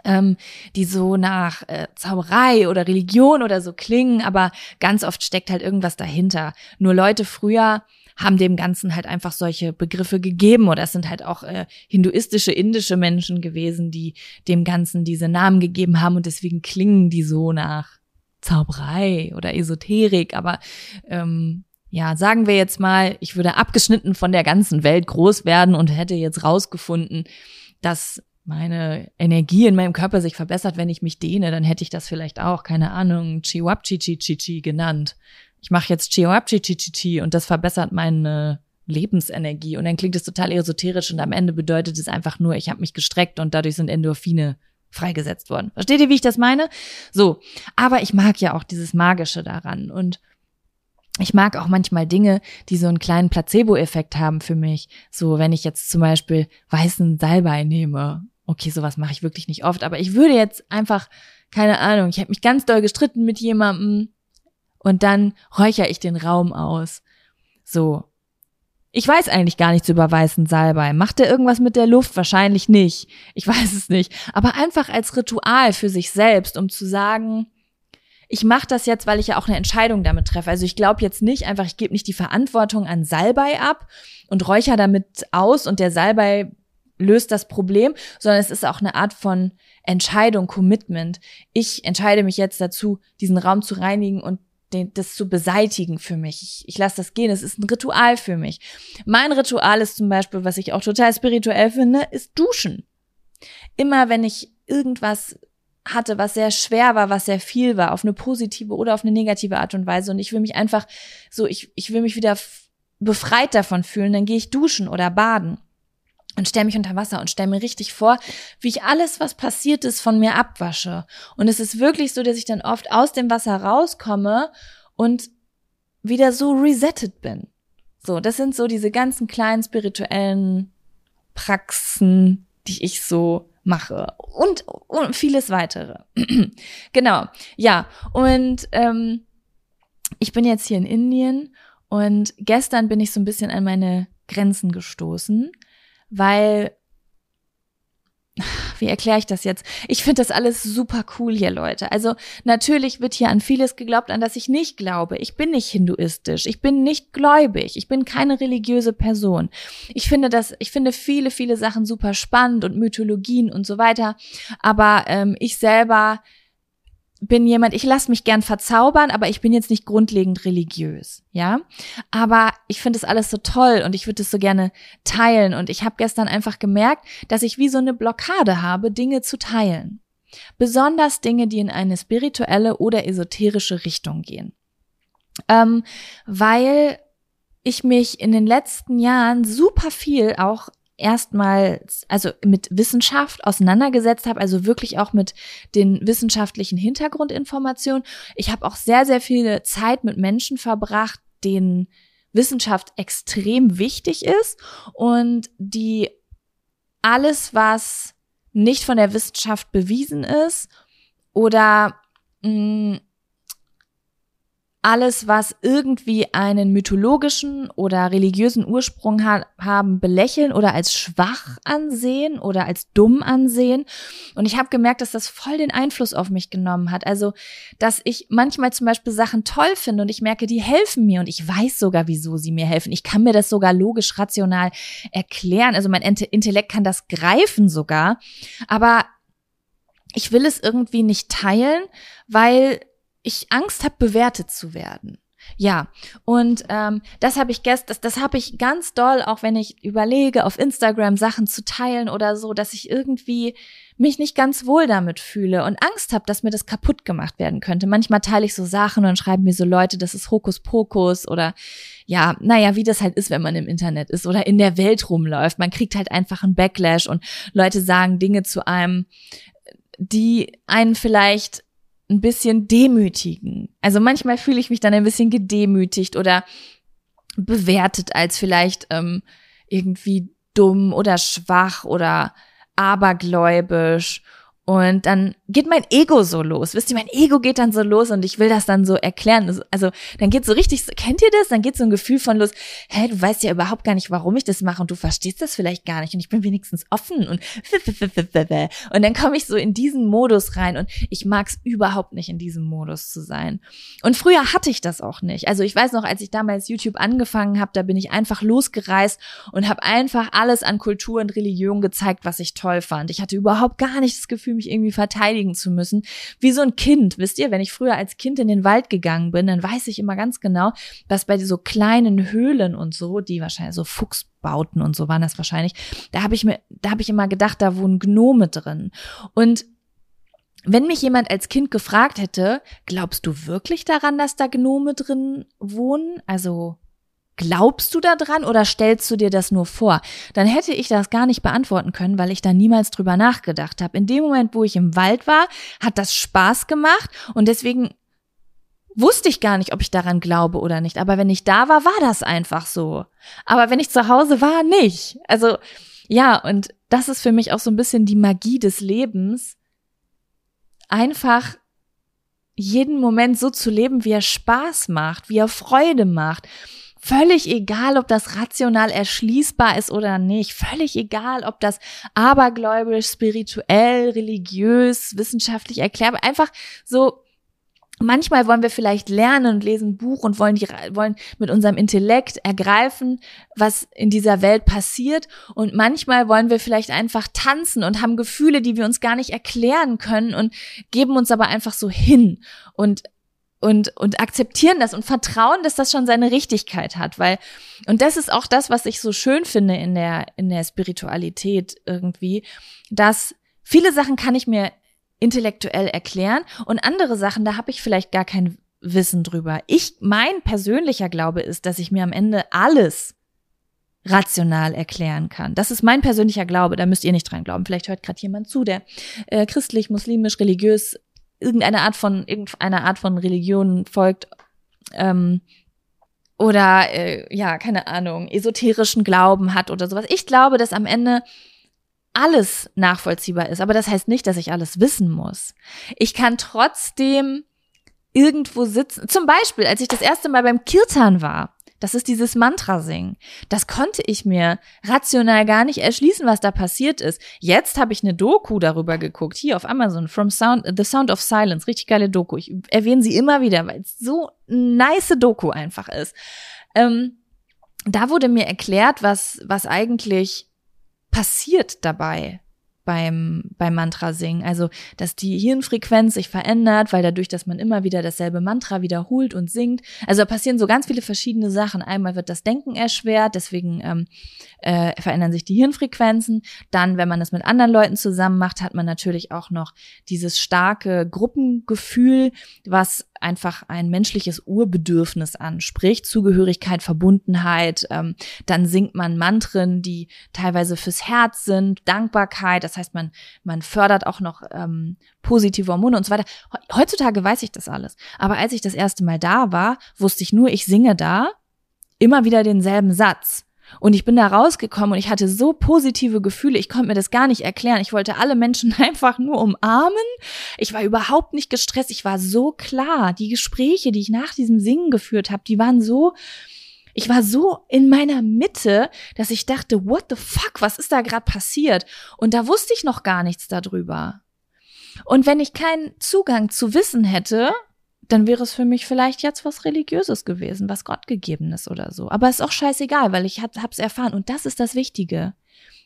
ähm, die so nach äh, Zauberei oder Religion oder so klingen, aber ganz oft steckt halt irgendwas dahinter. Nur Leute früher haben dem Ganzen halt einfach solche Begriffe gegeben oder es sind halt auch äh, hinduistische, indische Menschen gewesen, die dem Ganzen diese Namen gegeben haben und deswegen klingen die so nach Zauberei oder Esoterik, aber ähm, ja, sagen wir jetzt mal, ich würde abgeschnitten von der ganzen Welt groß werden und hätte jetzt rausgefunden, dass meine Energie in meinem Körper sich verbessert, wenn ich mich dehne, dann hätte ich das vielleicht auch, keine Ahnung, Chiwapchichichichi genannt. ich mache jetzt Cheoapchi und das verbessert meine Lebensenergie. Und dann klingt es total esoterisch und am Ende bedeutet es einfach nur, ich habe mich gestreckt und dadurch sind Endorphine freigesetzt worden. Versteht ihr, wie ich das meine? So, aber ich mag ja auch dieses Magische daran und ich mag auch manchmal Dinge, die so einen kleinen Placebo-Effekt haben für mich. So, wenn ich jetzt zum Beispiel weißen Salbei nehme. Okay, sowas mache ich wirklich nicht oft, aber ich würde jetzt einfach, keine Ahnung, ich habe mich ganz doll gestritten mit jemandem und dann räuchere ich den Raum aus. So. Ich weiß eigentlich gar nichts über weißen Salbei. Macht er irgendwas mit der Luft? Wahrscheinlich nicht. Ich weiß es nicht. Aber einfach als Ritual für sich selbst, um zu sagen, ich mache das jetzt, weil ich ja auch eine Entscheidung damit treffe. Also ich glaube jetzt nicht einfach, ich gebe nicht die Verantwortung an Salbei ab und räucher damit aus und der Salbei löst das Problem, sondern es ist auch eine Art von Entscheidung, Commitment. Ich entscheide mich jetzt dazu, diesen Raum zu reinigen und den, das zu beseitigen für mich. Ich, ich lasse das gehen. Es ist ein Ritual für mich. Mein Ritual ist zum Beispiel, was ich auch total spirituell finde, ist Duschen. Immer wenn ich irgendwas hatte, was sehr schwer war, was sehr viel war, auf eine positive oder auf eine negative Art und Weise. Und ich will mich einfach so, ich, ich will mich wieder befreit davon fühlen, dann gehe ich duschen oder baden und stelle mich unter Wasser und stelle mir richtig vor, wie ich alles, was passiert ist, von mir abwasche. Und es ist wirklich so, dass ich dann oft aus dem Wasser rauskomme und wieder so resettet bin. So, das sind so diese ganzen kleinen spirituellen Praxen, die ich so mache und, und vieles weitere. genau, ja. Und ähm, ich bin jetzt hier in Indien und gestern bin ich so ein bisschen an meine Grenzen gestoßen, weil wie erkläre ich das jetzt? Ich finde das alles super cool hier, Leute. Also natürlich wird hier an vieles geglaubt, an das ich nicht glaube. Ich bin nicht hinduistisch, ich bin nicht gläubig, ich bin keine religiöse Person. Ich finde das, ich finde viele, viele Sachen super spannend und Mythologien und so weiter. Aber ähm, ich selber bin jemand, ich lasse mich gern verzaubern, aber ich bin jetzt nicht grundlegend religiös, ja. Aber ich finde es alles so toll und ich würde es so gerne teilen. Und ich habe gestern einfach gemerkt, dass ich wie so eine Blockade habe, Dinge zu teilen. Besonders Dinge, die in eine spirituelle oder esoterische Richtung gehen. Ähm, weil ich mich in den letzten Jahren super viel auch erstmal, also mit Wissenschaft auseinandergesetzt habe, also wirklich auch mit den wissenschaftlichen Hintergrundinformationen. Ich habe auch sehr, sehr viele Zeit mit Menschen verbracht, denen Wissenschaft extrem wichtig ist und die alles, was nicht von der Wissenschaft bewiesen ist oder mh, mm, alles, was irgendwie einen mythologischen oder religiösen Ursprung ha haben, belächeln oder als schwach ansehen oder als dumm ansehen. Und ich habe gemerkt, dass das voll den Einfluss auf mich genommen hat. Also, dass ich manchmal zum Beispiel Sachen toll finde und ich merke, die helfen mir und ich weiß sogar, wieso sie mir helfen. Ich kann mir das sogar logisch, rational erklären. Also mein Intellekt kann das greifen sogar. Aber ich will es irgendwie nicht teilen, weil ich Angst habe, bewertet zu werden. Ja, und ähm, das habe ich gestern, das, das habe ich ganz doll, auch wenn ich überlege, auf Instagram Sachen zu teilen oder so, dass ich irgendwie mich nicht ganz wohl damit fühle und Angst habe, dass mir das kaputt gemacht werden könnte. Manchmal teile ich so Sachen und schreiben mir so Leute, das ist Hokuspokus oder ja, naja, wie das halt ist, wenn man im Internet ist oder in der Welt rumläuft. Man kriegt halt einfach einen Backlash und Leute sagen Dinge zu einem, die einen vielleicht ein bisschen demütigen. Also manchmal fühle ich mich dann ein bisschen gedemütigt oder bewertet als vielleicht ähm, irgendwie dumm oder schwach oder abergläubisch und dann geht mein Ego so los. Wisst ihr, mein Ego geht dann so los und ich will das dann so erklären. Also dann geht so richtig, kennt ihr das? Dann geht so ein Gefühl von los, hä, du weißt ja überhaupt gar nicht, warum ich das mache und du verstehst das vielleicht gar nicht und ich bin wenigstens offen und und dann komme ich so in diesen Modus rein und ich mag es überhaupt nicht, in diesem Modus zu sein. Und früher hatte ich das auch nicht. Also ich weiß noch, als ich damals YouTube angefangen habe, da bin ich einfach losgereist und habe einfach alles an Kultur und Religion gezeigt, was ich toll fand. Ich hatte überhaupt gar nicht das Gefühl, mich irgendwie verteidigen zu müssen. Wie so ein Kind, wisst ihr, wenn ich früher als Kind in den Wald gegangen bin, dann weiß ich immer ganz genau, dass bei so kleinen Höhlen und so, die wahrscheinlich so Fuchsbauten und so waren das wahrscheinlich, da habe ich mir, da habe ich immer gedacht, da wohnen Gnome drin. Und wenn mich jemand als Kind gefragt hätte, glaubst du wirklich daran, dass da Gnome drin wohnen? Also glaubst du daran oder stellst du dir das nur vor? Dann hätte ich das gar nicht beantworten können, weil ich da niemals drüber nachgedacht habe. In dem Moment, wo ich im Wald war, hat das Spaß gemacht und deswegen wusste ich gar nicht, ob ich daran glaube oder nicht. Aber wenn ich da war, war das einfach so. Aber wenn ich zu Hause war, nicht. Also ja, und das ist für mich auch so ein bisschen die Magie des Lebens, einfach jeden Moment so zu leben, wie er Spaß macht, wie er Freude macht. Völlig egal, ob das rational erschließbar ist oder nicht. Völlig egal, ob das abergläubisch, spirituell, religiös, wissenschaftlich erklärbar. Einfach so Manchmal wollen wir vielleicht lernen und lesen ein Buch und wollen, die, wollen mit unserem Intellekt ergreifen, was in dieser Welt passiert. Und manchmal wollen wir vielleicht einfach tanzen und haben Gefühle, die wir uns gar nicht erklären können und geben uns aber einfach so hin und und und akzeptieren das und vertrauen, dass das schon seine Richtigkeit hat, weil und das ist auch das, was ich so schön finde in der in der Spiritualität irgendwie, dass viele Sachen kann ich mir intellektuell erklären und andere Sachen, da habe ich vielleicht gar kein Wissen drüber. Ich, mein persönlicher Glaube ist, dass ich mir am Ende alles rational erklären kann. Das ist mein persönlicher Glaube, da müsst ihr nicht dran glauben. Vielleicht hört gerade jemand zu, der äh, christlich, muslimisch, religiös irgendeine Art von irgendeiner Art von Religion folgt ähm, oder äh, ja keine Ahnung esoterischen Glauben hat oder sowas. Ich glaube, dass am Ende alles nachvollziehbar ist. Aber das heißt nicht, dass ich alles wissen muss. Ich kann trotzdem irgendwo sitzen. Zum Beispiel, als ich das erste Mal beim Kirtan war, das ist dieses Mantra singen. Das konnte ich mir rational gar nicht erschließen, was da passiert ist. Jetzt habe ich eine Doku darüber geguckt, hier auf Amazon, From Sound, The Sound of Silence, richtig geile Doku. Ich erwähne sie immer wieder, weil es so nice Doku einfach ist. Ähm, da wurde mir erklärt, was, was eigentlich passiert dabei beim, beim Mantra singen. Also, dass die Hirnfrequenz sich verändert, weil dadurch, dass man immer wieder dasselbe Mantra wiederholt und singt. Also da passieren so ganz viele verschiedene Sachen. Einmal wird das Denken erschwert, deswegen ähm, äh, verändern sich die Hirnfrequenzen. Dann, wenn man das mit anderen Leuten zusammen macht, hat man natürlich auch noch dieses starke Gruppengefühl, was einfach ein menschliches Urbedürfnis anspricht, Zugehörigkeit, Verbundenheit. Ähm, dann singt man Mantren, die teilweise fürs Herz sind, Dankbarkeit. Das heißt, man man fördert auch noch ähm, positive Hormone und so weiter. Heutzutage weiß ich das alles, aber als ich das erste Mal da war, wusste ich nur, ich singe da immer wieder denselben Satz. Und ich bin da rausgekommen und ich hatte so positive Gefühle, ich konnte mir das gar nicht erklären. Ich wollte alle Menschen einfach nur umarmen. Ich war überhaupt nicht gestresst, ich war so klar. Die Gespräche, die ich nach diesem Singen geführt habe, die waren so, ich war so in meiner Mitte, dass ich dachte, what the fuck, was ist da gerade passiert? Und da wusste ich noch gar nichts darüber. Und wenn ich keinen Zugang zu Wissen hätte, dann wäre es für mich vielleicht jetzt was Religiöses gewesen, was Gott gegeben ist oder so. Aber ist auch scheißegal, weil ich hab, hab's erfahren. Und das ist das Wichtige.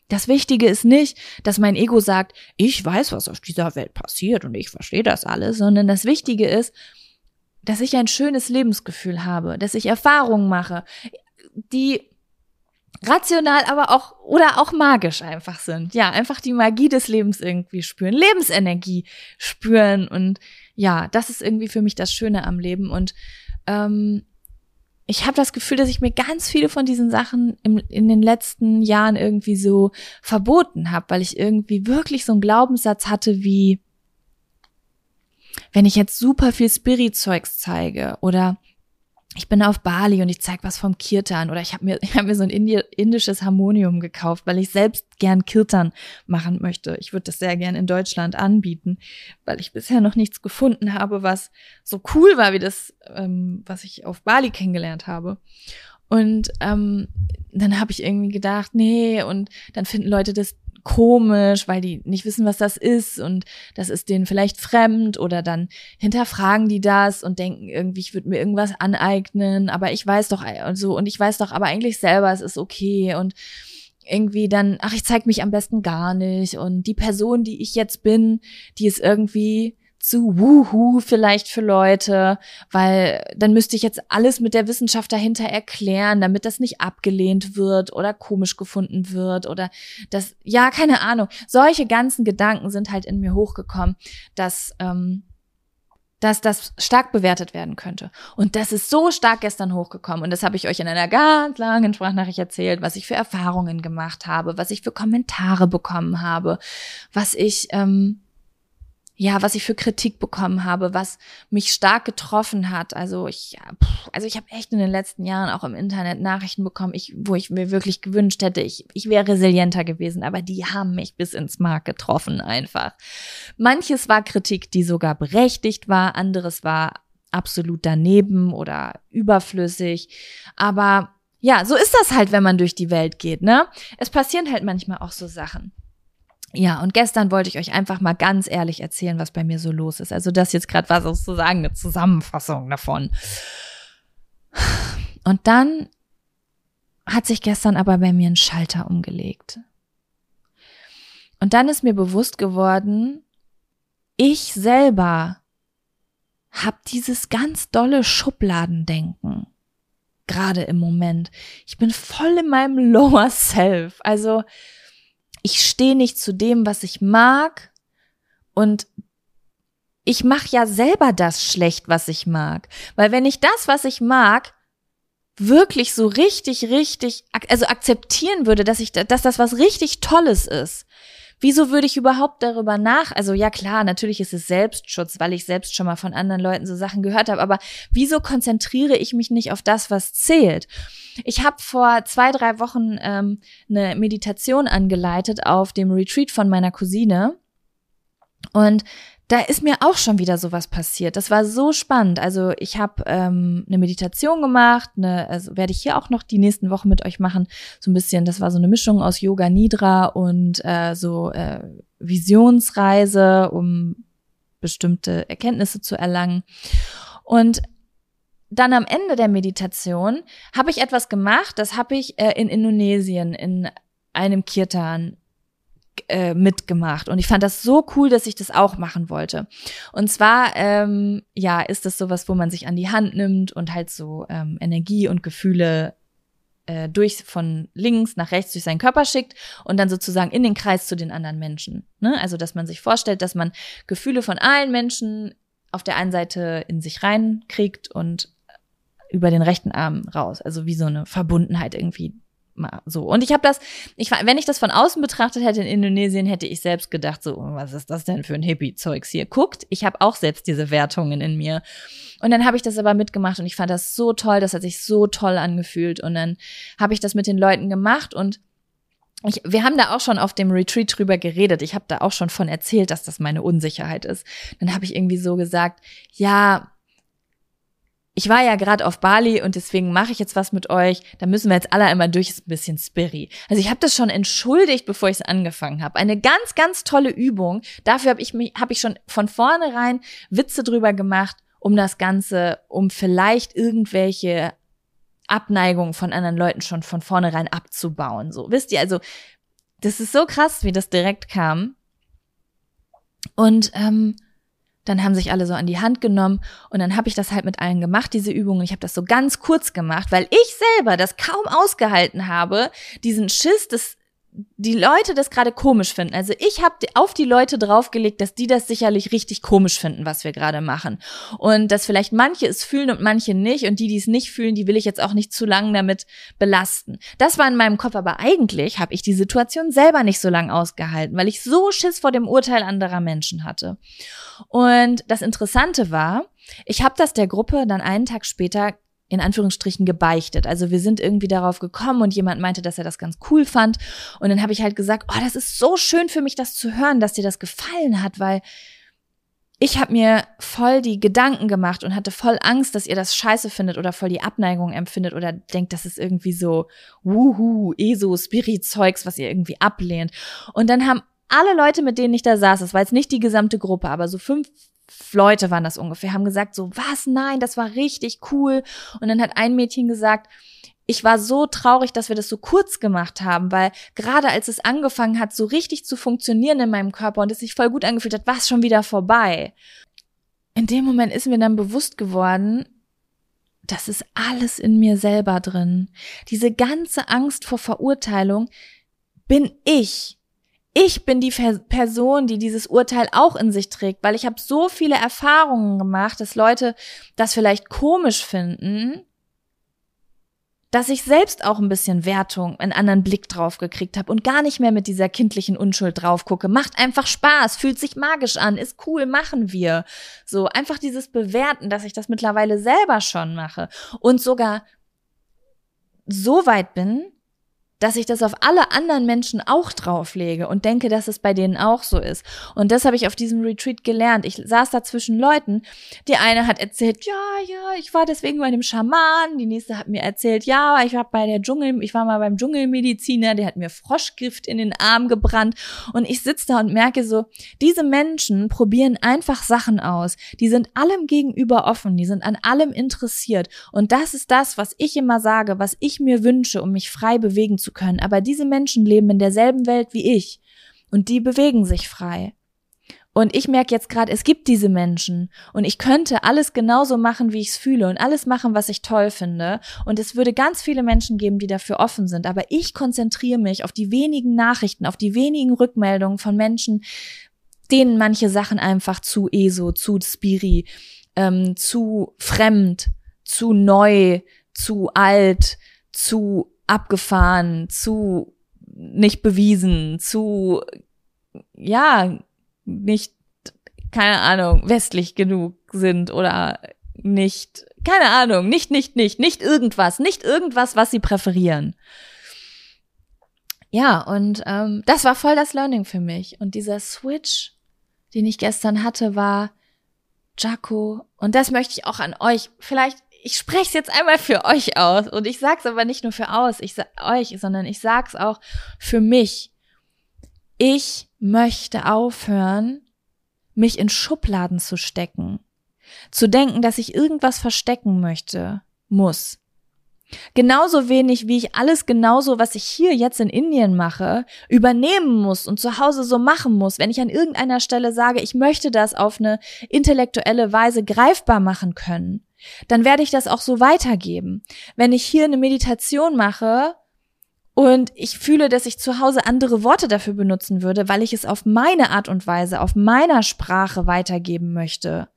Das Wichtige ist nicht, dass mein Ego sagt, ich weiß, was auf dieser Welt passiert und ich verstehe das alles, sondern das Wichtige ist, dass ich ein schönes Lebensgefühl habe, dass ich Erfahrungen mache, die rational, aber auch oder auch magisch einfach sind. Ja, einfach die Magie des Lebens irgendwie spüren, Lebensenergie spüren und ja, das ist irgendwie für mich das Schöne am Leben. Und ähm, ich habe das Gefühl, dass ich mir ganz viele von diesen Sachen im, in den letzten Jahren irgendwie so verboten habe, weil ich irgendwie wirklich so einen Glaubenssatz hatte wie, wenn ich jetzt super viel Spirit-Zeugs zeige oder ich bin auf Bali und ich zeig was vom Kirtan oder ich habe mir, ich hab mir so ein Indi indisches Harmonium gekauft, weil ich selbst gern Kirtan machen möchte. Ich würde das sehr gern in Deutschland anbieten, weil ich bisher noch nichts gefunden habe, was so cool war wie das, ähm, was ich auf Bali kennengelernt habe. Und ähm, dann habe ich irgendwie gedacht, nee, und dann finden Leute das komisch, weil die nicht wissen, was das ist und das ist denen vielleicht fremd oder dann hinterfragen die das und denken irgendwie, ich würde mir irgendwas aneignen, aber ich weiß doch und so und ich weiß doch aber eigentlich selber, es ist okay und irgendwie dann, ach, ich zeig mich am besten gar nicht und die Person, die ich jetzt bin, die ist irgendwie zu wuhu vielleicht für Leute, weil dann müsste ich jetzt alles mit der Wissenschaft dahinter erklären, damit das nicht abgelehnt wird oder komisch gefunden wird oder das, ja, keine Ahnung. Solche ganzen Gedanken sind halt in mir hochgekommen, dass, ähm, dass das stark bewertet werden könnte. Und das ist so stark gestern hochgekommen. Und das habe ich euch in einer ganz langen Sprachnachricht erzählt, was ich für Erfahrungen gemacht habe, was ich für Kommentare bekommen habe, was ich, ähm, ja, was ich für Kritik bekommen habe, was mich stark getroffen hat. Also ich, also ich habe echt in den letzten Jahren auch im Internet Nachrichten bekommen, ich, wo ich mir wirklich gewünscht hätte, ich, ich wäre resilienter gewesen, aber die haben mich bis ins Mark getroffen einfach. Manches war Kritik, die sogar berechtigt war, anderes war absolut daneben oder überflüssig, aber ja, so ist das halt, wenn man durch die Welt geht, ne? Es passieren halt manchmal auch so Sachen. Ja, und gestern wollte ich euch einfach mal ganz ehrlich erzählen, was bei mir so los ist. Also das jetzt gerade war sozusagen eine Zusammenfassung davon. Und dann hat sich gestern aber bei mir ein Schalter umgelegt. Und dann ist mir bewusst geworden, ich selber hab dieses ganz dolle Schubladendenken. Gerade im Moment. Ich bin voll in meinem Lower Self. Also, ich stehe nicht zu dem, was ich mag und ich mache ja selber das schlecht, was ich mag. Weil wenn ich das, was ich mag, wirklich so richtig, richtig, also akzeptieren würde, dass ich, dass das was richtig Tolles ist, Wieso würde ich überhaupt darüber nach? Also ja klar, natürlich ist es Selbstschutz, weil ich selbst schon mal von anderen Leuten so Sachen gehört habe, aber wieso konzentriere ich mich nicht auf das, was zählt? Ich habe vor zwei, drei Wochen ähm, eine Meditation angeleitet auf dem Retreat von meiner Cousine. Und da ist mir auch schon wieder sowas passiert. Das war so spannend. Also ich habe ähm, eine Meditation gemacht, eine, also werde ich hier auch noch die nächsten Wochen mit euch machen. So ein bisschen, das war so eine Mischung aus Yoga Nidra und äh, so äh, Visionsreise, um bestimmte Erkenntnisse zu erlangen. Und dann am Ende der Meditation habe ich etwas gemacht, das habe ich äh, in Indonesien in einem Kirtan äh, mitgemacht und ich fand das so cool, dass ich das auch machen wollte. Und zwar, ähm, ja, ist das sowas, wo man sich an die Hand nimmt und halt so ähm, Energie und Gefühle äh, durch von links nach rechts durch seinen Körper schickt und dann sozusagen in den Kreis zu den anderen Menschen. Ne? Also, dass man sich vorstellt, dass man Gefühle von allen Menschen auf der einen Seite in sich reinkriegt und über den rechten Arm raus. Also wie so eine Verbundenheit irgendwie so. Und ich habe das, ich, wenn ich das von außen betrachtet hätte in Indonesien, hätte ich selbst gedacht, so, was ist das denn für ein Hippie-Zeugs hier? Guckt, ich habe auch selbst diese Wertungen in mir. Und dann habe ich das aber mitgemacht und ich fand das so toll, das hat sich so toll angefühlt. Und dann habe ich das mit den Leuten gemacht und ich, wir haben da auch schon auf dem Retreat drüber geredet. Ich habe da auch schon von erzählt, dass das meine Unsicherheit ist. Dann habe ich irgendwie so gesagt, ja, ich war ja gerade auf Bali und deswegen mache ich jetzt was mit euch. Da müssen wir jetzt alle einmal durch, ist ein bisschen spirry. Also ich habe das schon entschuldigt, bevor ich es angefangen habe. Eine ganz, ganz tolle Übung. Dafür habe ich mich, habe ich schon von vornherein Witze drüber gemacht, um das Ganze, um vielleicht irgendwelche Abneigungen von anderen Leuten schon von vornherein abzubauen. So wisst ihr, also das ist so krass, wie das direkt kam. Und ähm, dann haben sich alle so an die Hand genommen und dann habe ich das halt mit allen gemacht, diese Übungen. Ich habe das so ganz kurz gemacht, weil ich selber das kaum ausgehalten habe, diesen Schiss des die Leute das gerade komisch finden. Also ich habe auf die Leute draufgelegt, dass die das sicherlich richtig komisch finden, was wir gerade machen. Und dass vielleicht manche es fühlen und manche nicht. Und die, die es nicht fühlen, die will ich jetzt auch nicht zu lange damit belasten. Das war in meinem Kopf, aber eigentlich habe ich die Situation selber nicht so lange ausgehalten, weil ich so Schiss vor dem Urteil anderer Menschen hatte. Und das Interessante war, ich habe das der Gruppe dann einen Tag später in Anführungsstrichen gebeichtet. Also wir sind irgendwie darauf gekommen und jemand meinte, dass er das ganz cool fand. Und dann habe ich halt gesagt, oh, das ist so schön für mich, das zu hören, dass dir das gefallen hat, weil ich habe mir voll die Gedanken gemacht und hatte voll Angst, dass ihr das scheiße findet oder voll die Abneigung empfindet oder denkt, das ist irgendwie so wuhu, ESO, Spirit-Zeugs, was ihr irgendwie ablehnt. Und dann haben alle Leute, mit denen ich da saß, das war jetzt nicht die gesamte Gruppe, aber so fünf Leute waren das ungefähr, haben gesagt so, was, nein, das war richtig cool. Und dann hat ein Mädchen gesagt, ich war so traurig, dass wir das so kurz gemacht haben, weil gerade als es angefangen hat, so richtig zu funktionieren in meinem Körper und es sich voll gut angefühlt hat, war es schon wieder vorbei. in dem Moment ist mir dann bewusst geworden, das ist alles in mir selber drin. Diese ganze Angst vor Verurteilung bin ich. Ich bin die Person, die dieses Urteil auch in sich trägt, weil ich habe so viele Erfahrungen gemacht, dass Leute das vielleicht komisch finden dass ich selbst auch ein bisschen Wertung, einen anderen Blick drauf gekriegt habe und gar nicht mehr mit dieser kindlichen Unschuld drauf gucke. Macht einfach Spaß, fühlt sich magisch an, ist cool, machen wir. So, einfach dieses Bewerten, dass ich das mittlerweile selber schon mache und sogar so weit bin, dass ich das auf alle anderen Menschen auch drauflege und denke, dass es bei denen auch so ist. Und das habe ich auf diesem Retreat gelernt. Ich saß da zwischen Leuten. Die eine hat erzählt, ja, ja, ich war deswegen bei dem Schaman. Die nächste hat mir erzählt, ja, ich war bei der Dschungel, ich war mal beim Dschungelmediziner, der hat mir Froschgift in den Arm gebrannt. Und ich sitze da und merke so, diese Menschen probieren einfach Sachen aus. Die sind allem gegenüber offen, die sind an allem interessiert. Und das ist das, was ich immer sage, was ich mir wünsche, um mich frei bewegen zu können. Aber diese Menschen leben in derselben Welt wie ich und die bewegen sich frei. Und ich merke jetzt gerade, es gibt diese Menschen und ich könnte alles genauso machen, wie ich es fühle und alles machen, was ich toll finde. Und es würde ganz viele Menschen geben, die dafür offen sind. Aber ich konzentriere mich auf die wenigen Nachrichten, auf die wenigen Rückmeldungen von Menschen, denen manche Sachen einfach zu ESO, zu Spiri, ähm, zu fremd, zu neu, zu alt, zu abgefahren, zu nicht bewiesen, zu, ja, nicht, keine Ahnung, westlich genug sind oder nicht, keine Ahnung, nicht, nicht, nicht, nicht irgendwas, nicht irgendwas, was sie präferieren. Ja, und ähm, das war voll das Learning für mich. Und dieser Switch, den ich gestern hatte, war Jaco. Und das möchte ich auch an euch. Vielleicht ich spreche es jetzt einmal für euch aus und ich sag's aber nicht nur für aus, ich euch, sondern ich sag's auch für mich. Ich möchte aufhören, mich in Schubladen zu stecken, zu denken, dass ich irgendwas verstecken möchte, muss. Genauso wenig, wie ich alles genauso, was ich hier jetzt in Indien mache, übernehmen muss und zu Hause so machen muss, wenn ich an irgendeiner Stelle sage, ich möchte das auf eine intellektuelle Weise greifbar machen können, dann werde ich das auch so weitergeben. Wenn ich hier eine Meditation mache und ich fühle, dass ich zu Hause andere Worte dafür benutzen würde, weil ich es auf meine Art und Weise, auf meiner Sprache weitergeben möchte,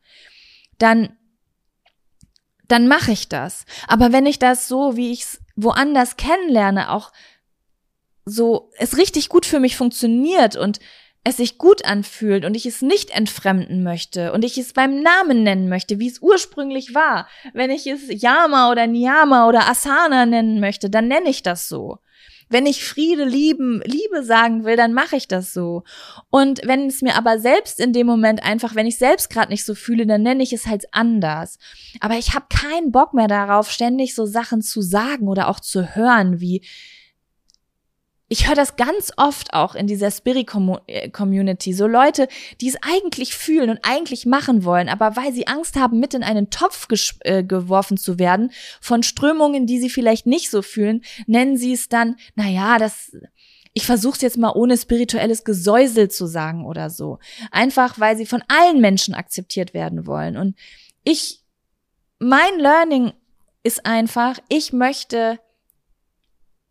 dann dann mache ich das. Aber wenn ich das so, wie ich es woanders kennenlerne, auch so es richtig gut für mich funktioniert und es sich gut anfühlt und ich es nicht entfremden möchte und ich es beim Namen nennen möchte, wie es ursprünglich war. Wenn ich es Yama oder Niyama oder Asana nennen möchte, dann nenne ich das so. Wenn ich Friede, Lieben, Liebe sagen will, dann mache ich das so. Und wenn es mir aber selbst in dem Moment einfach, wenn ich selbst gerade nicht so fühle, dann nenne ich es halt anders. Aber ich habe keinen Bock mehr darauf, ständig so Sachen zu sagen oder auch zu hören, wie ich höre das ganz oft auch in dieser Spirit-Community. So Leute, die es eigentlich fühlen und eigentlich machen wollen, aber weil sie Angst haben, mit in einen Topf äh, geworfen zu werden von Strömungen, die sie vielleicht nicht so fühlen, nennen sie es dann, na ja, das, ich versuche es jetzt mal ohne spirituelles Gesäusel zu sagen oder so. Einfach, weil sie von allen Menschen akzeptiert werden wollen. Und ich, mein Learning ist einfach, ich möchte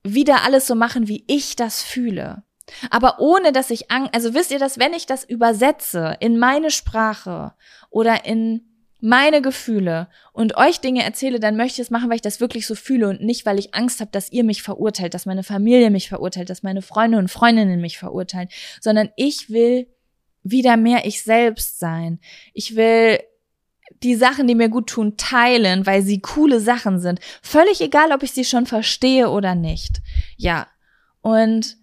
wieder alles so machen, wie ich das fühle. Aber ohne dass ich Angst, also wisst ihr das, wenn ich das übersetze in meine Sprache oder in meine Gefühle und euch Dinge erzähle, dann möchte ich es machen, weil ich das wirklich so fühle und nicht, weil ich Angst habe, dass ihr mich verurteilt, dass meine Familie mich verurteilt, dass meine Freunde und Freundinnen mich verurteilen, sondern ich will wieder mehr ich selbst sein. Ich will die Sachen, die mir gut tun, teilen, weil sie coole Sachen sind. Völlig egal, ob ich sie schon verstehe oder nicht. Ja. Und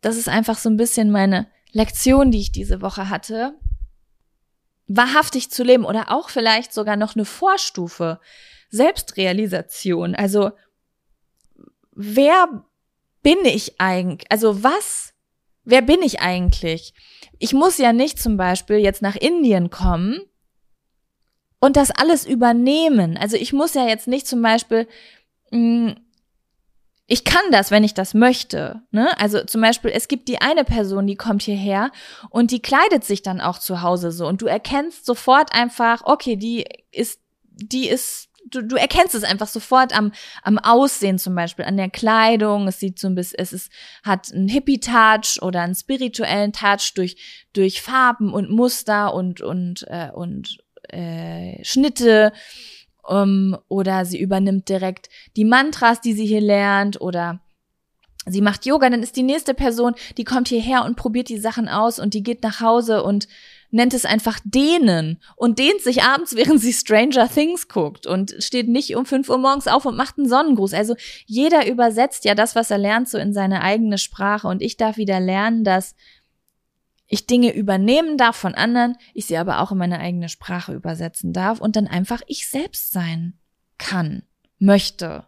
das ist einfach so ein bisschen meine Lektion, die ich diese Woche hatte. Wahrhaftig zu leben oder auch vielleicht sogar noch eine Vorstufe. Selbstrealisation. Also, wer bin ich eigentlich? Also, was? Wer bin ich eigentlich? Ich muss ja nicht zum Beispiel jetzt nach Indien kommen und das alles übernehmen. Also ich muss ja jetzt nicht zum Beispiel mh, mm, ich kann das, wenn ich das möchte. Ne? Also zum Beispiel, es gibt die eine Person, die kommt hierher und die kleidet sich dann auch zu Hause so und du erkennst sofort einfach, okay, die ist, die ist, du, du erkennst es einfach sofort am, am Aussehen zum Beispiel, an der Kleidung. Es sieht so ein bisschen, es ist, hat einen Hippie-Touch oder einen spirituellen Touch durch, durch Farben und Muster und, und, äh, und äh, Schnitte ähm, oder sie übernimmt direkt die Mantras, die sie hier lernt oder sie macht Yoga, dann ist die nächste Person, die kommt hierher und probiert die Sachen aus und die geht nach Hause und nennt es einfach dehnen und dehnt sich abends, während sie Stranger Things guckt und steht nicht um fünf Uhr morgens auf und macht einen Sonnengruß. Also jeder übersetzt ja das, was er lernt, so in seine eigene Sprache und ich darf wieder lernen, dass ich Dinge übernehmen darf von anderen, ich sie aber auch in meine eigene Sprache übersetzen darf und dann einfach ich selbst sein kann, möchte.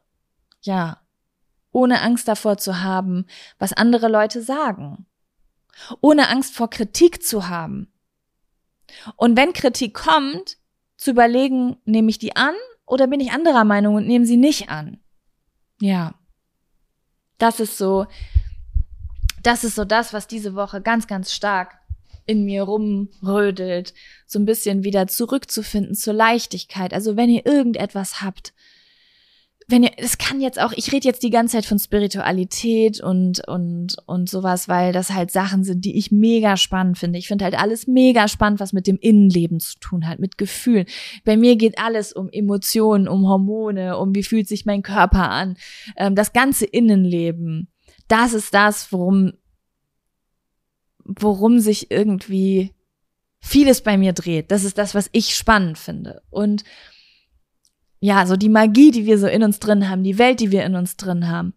Ja. Ohne Angst davor zu haben, was andere Leute sagen. Ohne Angst vor Kritik zu haben. Und wenn Kritik kommt, zu überlegen, nehme ich die an oder bin ich anderer Meinung und nehme sie nicht an? Ja. Das ist so das ist so das, was diese Woche ganz, ganz stark in mir rumrödelt, so ein bisschen wieder zurückzufinden zur Leichtigkeit. Also wenn ihr irgendetwas habt, wenn ihr, es kann jetzt auch, ich rede jetzt die ganze Zeit von Spiritualität und, und, und sowas, weil das halt Sachen sind, die ich mega spannend finde. Ich finde halt alles mega spannend, was mit dem Innenleben zu tun hat, mit Gefühlen. Bei mir geht alles um Emotionen, um Hormone, um wie fühlt sich mein Körper an, ähm, das ganze Innenleben das ist das, worum, worum sich irgendwie vieles bei mir dreht. Das ist das, was ich spannend finde. Und ja, so die Magie, die wir so in uns drin haben, die Welt, die wir in uns drin haben.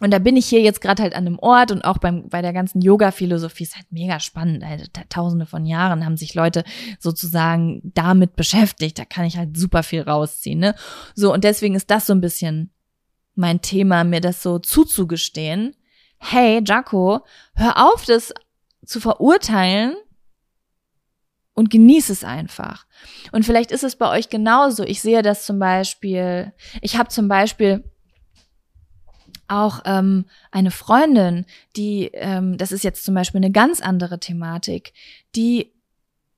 Und da bin ich hier jetzt gerade halt an einem Ort und auch beim, bei der ganzen Yoga-Philosophie ist halt mega spannend. Also, tausende von Jahren haben sich Leute sozusagen damit beschäftigt. Da kann ich halt super viel rausziehen. Ne? So, und deswegen ist das so ein bisschen mein Thema, mir das so zuzugestehen. Hey, Jaco, hör auf, das zu verurteilen und genieß es einfach. Und vielleicht ist es bei euch genauso. Ich sehe das zum Beispiel, ich habe zum Beispiel auch ähm, eine Freundin, die, ähm, das ist jetzt zum Beispiel eine ganz andere Thematik, die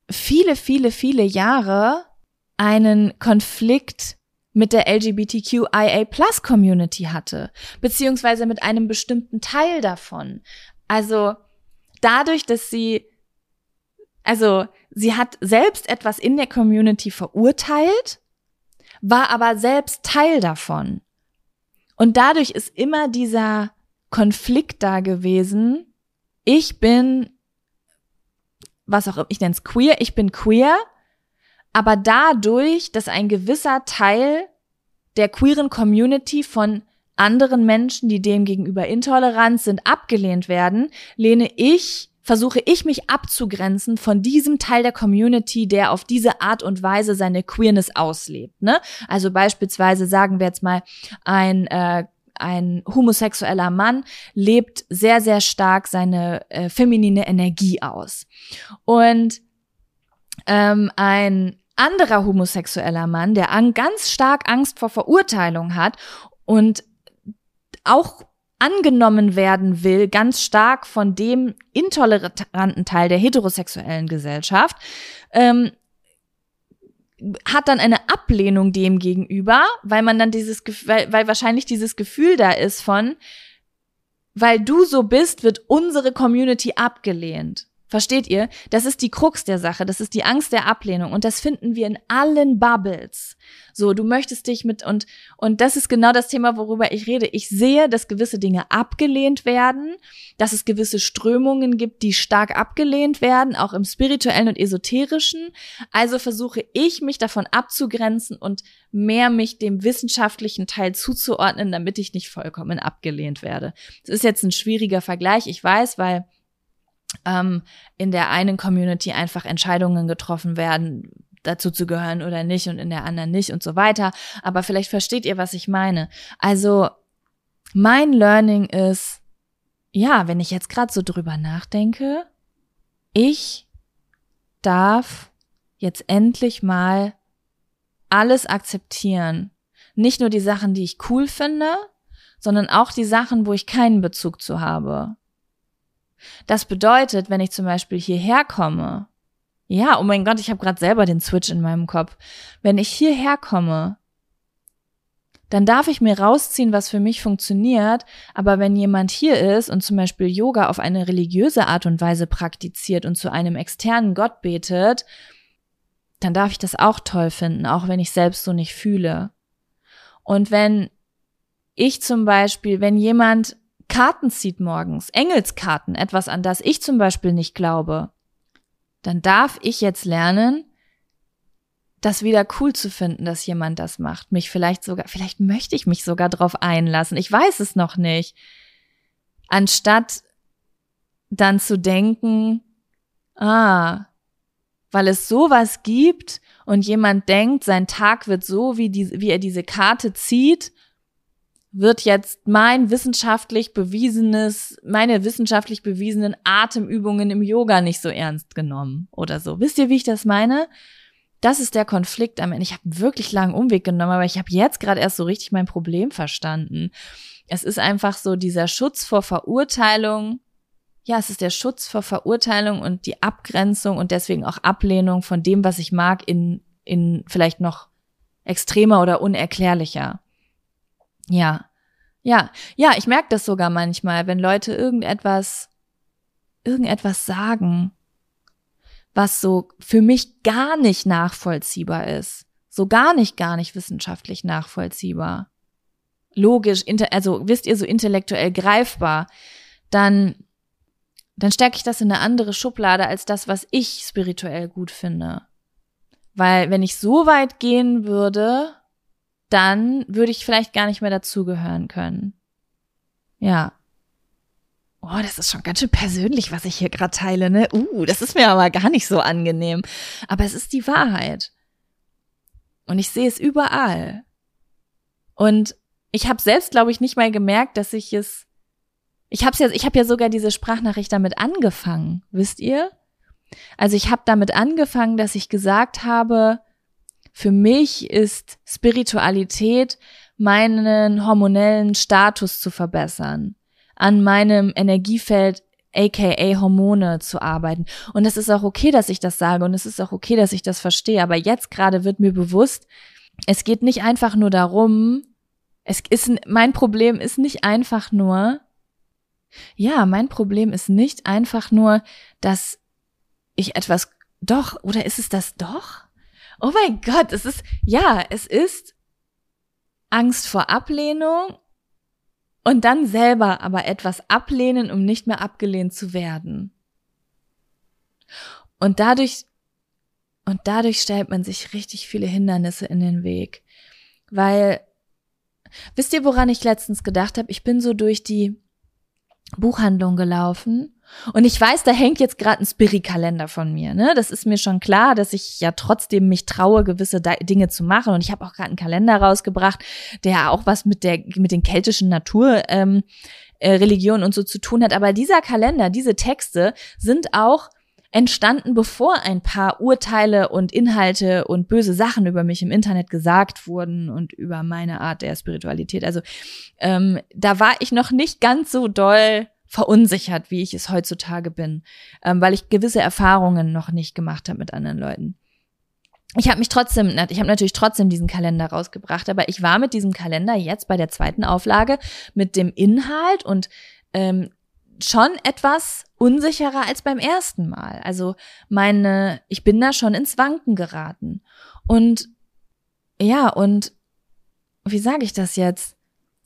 viele, viele, viele Jahre einen Konflikt mit der LGBTQIA Plus Community hatte, beziehungsweise mit einem bestimmten Teil davon. Also dadurch, dass sie, also sie hat selbst etwas in der Community verurteilt, war aber selbst Teil davon. Und dadurch ist immer dieser Konflikt da gewesen. Ich bin, was auch immer, ich nenne es queer, ich bin queer, aber dadurch, dass ein gewisser Teil der queeren Community von anderen Menschen, die dem gegenüber intolerant sind, abgelehnt werden, lehne ich, versuche ich mich abzugrenzen von diesem Teil der Community, der auf diese Art und Weise seine Queerness auslebt. Ne? Also beispielsweise sagen wir jetzt mal ein äh, ein homosexueller Mann lebt sehr, sehr stark seine äh, feminine Energie aus. Und ähm, ein anderer homosexueller Mann, der an, ganz stark Angst vor Verurteilung hat und auch angenommen werden will, ganz stark von dem intoleranten Teil der heterosexuellen Gesellschaft, ähm, hat dann eine Ablehnung dem gegenüber, weil man dann dieses, weil, weil wahrscheinlich dieses Gefühl da ist von, weil du so bist, wird unsere Community abgelehnt. Versteht ihr? Das ist die Krux der Sache, das ist die Angst der Ablehnung und das finden wir in allen Bubbles. So, du möchtest dich mit und und das ist genau das Thema, worüber ich rede. Ich sehe, dass gewisse Dinge abgelehnt werden, dass es gewisse Strömungen gibt, die stark abgelehnt werden, auch im spirituellen und esoterischen. Also versuche ich mich davon abzugrenzen und mehr mich dem wissenschaftlichen Teil zuzuordnen, damit ich nicht vollkommen abgelehnt werde. Das ist jetzt ein schwieriger Vergleich, ich weiß, weil ähm, in der einen Community einfach Entscheidungen getroffen werden, dazu zu gehören oder nicht und in der anderen nicht und so weiter. Aber vielleicht versteht ihr, was ich meine. Also mein Learning ist, ja, wenn ich jetzt gerade so drüber nachdenke, ich darf jetzt endlich mal alles akzeptieren. Nicht nur die Sachen, die ich cool finde, sondern auch die Sachen, wo ich keinen Bezug zu habe. Das bedeutet, wenn ich zum Beispiel hierher komme, ja, oh mein Gott, ich habe gerade selber den Switch in meinem Kopf. Wenn ich hierher komme, dann darf ich mir rausziehen, was für mich funktioniert. Aber wenn jemand hier ist und zum Beispiel Yoga auf eine religiöse Art und Weise praktiziert und zu einem externen Gott betet, dann darf ich das auch toll finden, auch wenn ich selbst so nicht fühle. Und wenn ich zum Beispiel, wenn jemand Karten zieht morgens, Engelskarten, etwas an das ich zum Beispiel nicht glaube, dann darf ich jetzt lernen, das wieder cool zu finden, dass jemand das macht. Mich vielleicht sogar, vielleicht möchte ich mich sogar drauf einlassen. Ich weiß es noch nicht. Anstatt dann zu denken, ah, weil es sowas gibt und jemand denkt, sein Tag wird so, wie, die, wie er diese Karte zieht, wird jetzt mein wissenschaftlich bewiesenes, meine wissenschaftlich bewiesenen Atemübungen im Yoga nicht so ernst genommen oder so. Wisst ihr, wie ich das meine? Das ist der Konflikt am Ende. Ich habe wirklich langen Umweg genommen, aber ich habe jetzt gerade erst so richtig mein Problem verstanden. Es ist einfach so dieser Schutz vor Verurteilung. Ja, es ist der Schutz vor Verurteilung und die Abgrenzung und deswegen auch Ablehnung von dem, was ich mag, in, in vielleicht noch extremer oder unerklärlicher. Ja. Ja, ja, ich merke das sogar manchmal, wenn Leute irgendetwas, irgendetwas sagen, was so für mich gar nicht nachvollziehbar ist. So gar nicht, gar nicht wissenschaftlich nachvollziehbar. Logisch, also wisst ihr, so intellektuell greifbar, dann, dann stärke ich das in eine andere Schublade als das, was ich spirituell gut finde. Weil wenn ich so weit gehen würde, dann würde ich vielleicht gar nicht mehr dazugehören können. Ja. Oh, das ist schon ganz schön persönlich, was ich hier gerade teile, ne? Uh, das ist mir aber gar nicht so angenehm. Aber es ist die Wahrheit. Und ich sehe es überall. Und ich habe selbst, glaube ich, nicht mal gemerkt, dass ich es. Ich habe ja, ich habe ja sogar diese Sprachnachricht damit angefangen, wisst ihr? Also ich habe damit angefangen, dass ich gesagt habe, für mich ist Spiritualität meinen hormonellen Status zu verbessern an meinem Energiefeld aka Hormone zu arbeiten. Und es ist auch okay, dass ich das sage und es ist auch okay, dass ich das verstehe. Aber jetzt gerade wird mir bewusst, es geht nicht einfach nur darum, es ist, mein Problem ist nicht einfach nur, ja, mein Problem ist nicht einfach nur, dass ich etwas, doch, oder ist es das doch? Oh mein Gott, es ist, ja, es ist Angst vor Ablehnung und dann selber aber etwas ablehnen, um nicht mehr abgelehnt zu werden. Und dadurch, und dadurch stellt man sich richtig viele Hindernisse in den Weg. Weil, wisst ihr, woran ich letztens gedacht habe? Ich bin so durch die Buchhandlung gelaufen und ich weiß, da hängt jetzt gerade ein Spirit-Kalender von mir. Ne? Das ist mir schon klar, dass ich ja trotzdem mich traue, gewisse Dinge zu machen. Und ich habe auch gerade einen Kalender rausgebracht, der auch was mit der mit den keltischen Natur ähm, äh, Religion und so zu tun hat. Aber dieser Kalender, diese Texte sind auch entstanden, bevor ein paar Urteile und Inhalte und böse Sachen über mich im Internet gesagt wurden und über meine Art der Spiritualität. Also ähm, da war ich noch nicht ganz so doll verunsichert, wie ich es heutzutage bin, ähm, weil ich gewisse Erfahrungen noch nicht gemacht habe mit anderen Leuten. Ich habe mich trotzdem, ich habe natürlich trotzdem diesen Kalender rausgebracht, aber ich war mit diesem Kalender jetzt bei der zweiten Auflage mit dem Inhalt und ähm, schon etwas unsicherer als beim ersten Mal. Also meine, ich bin da schon ins Wanken geraten. Und ja, und wie sage ich das jetzt?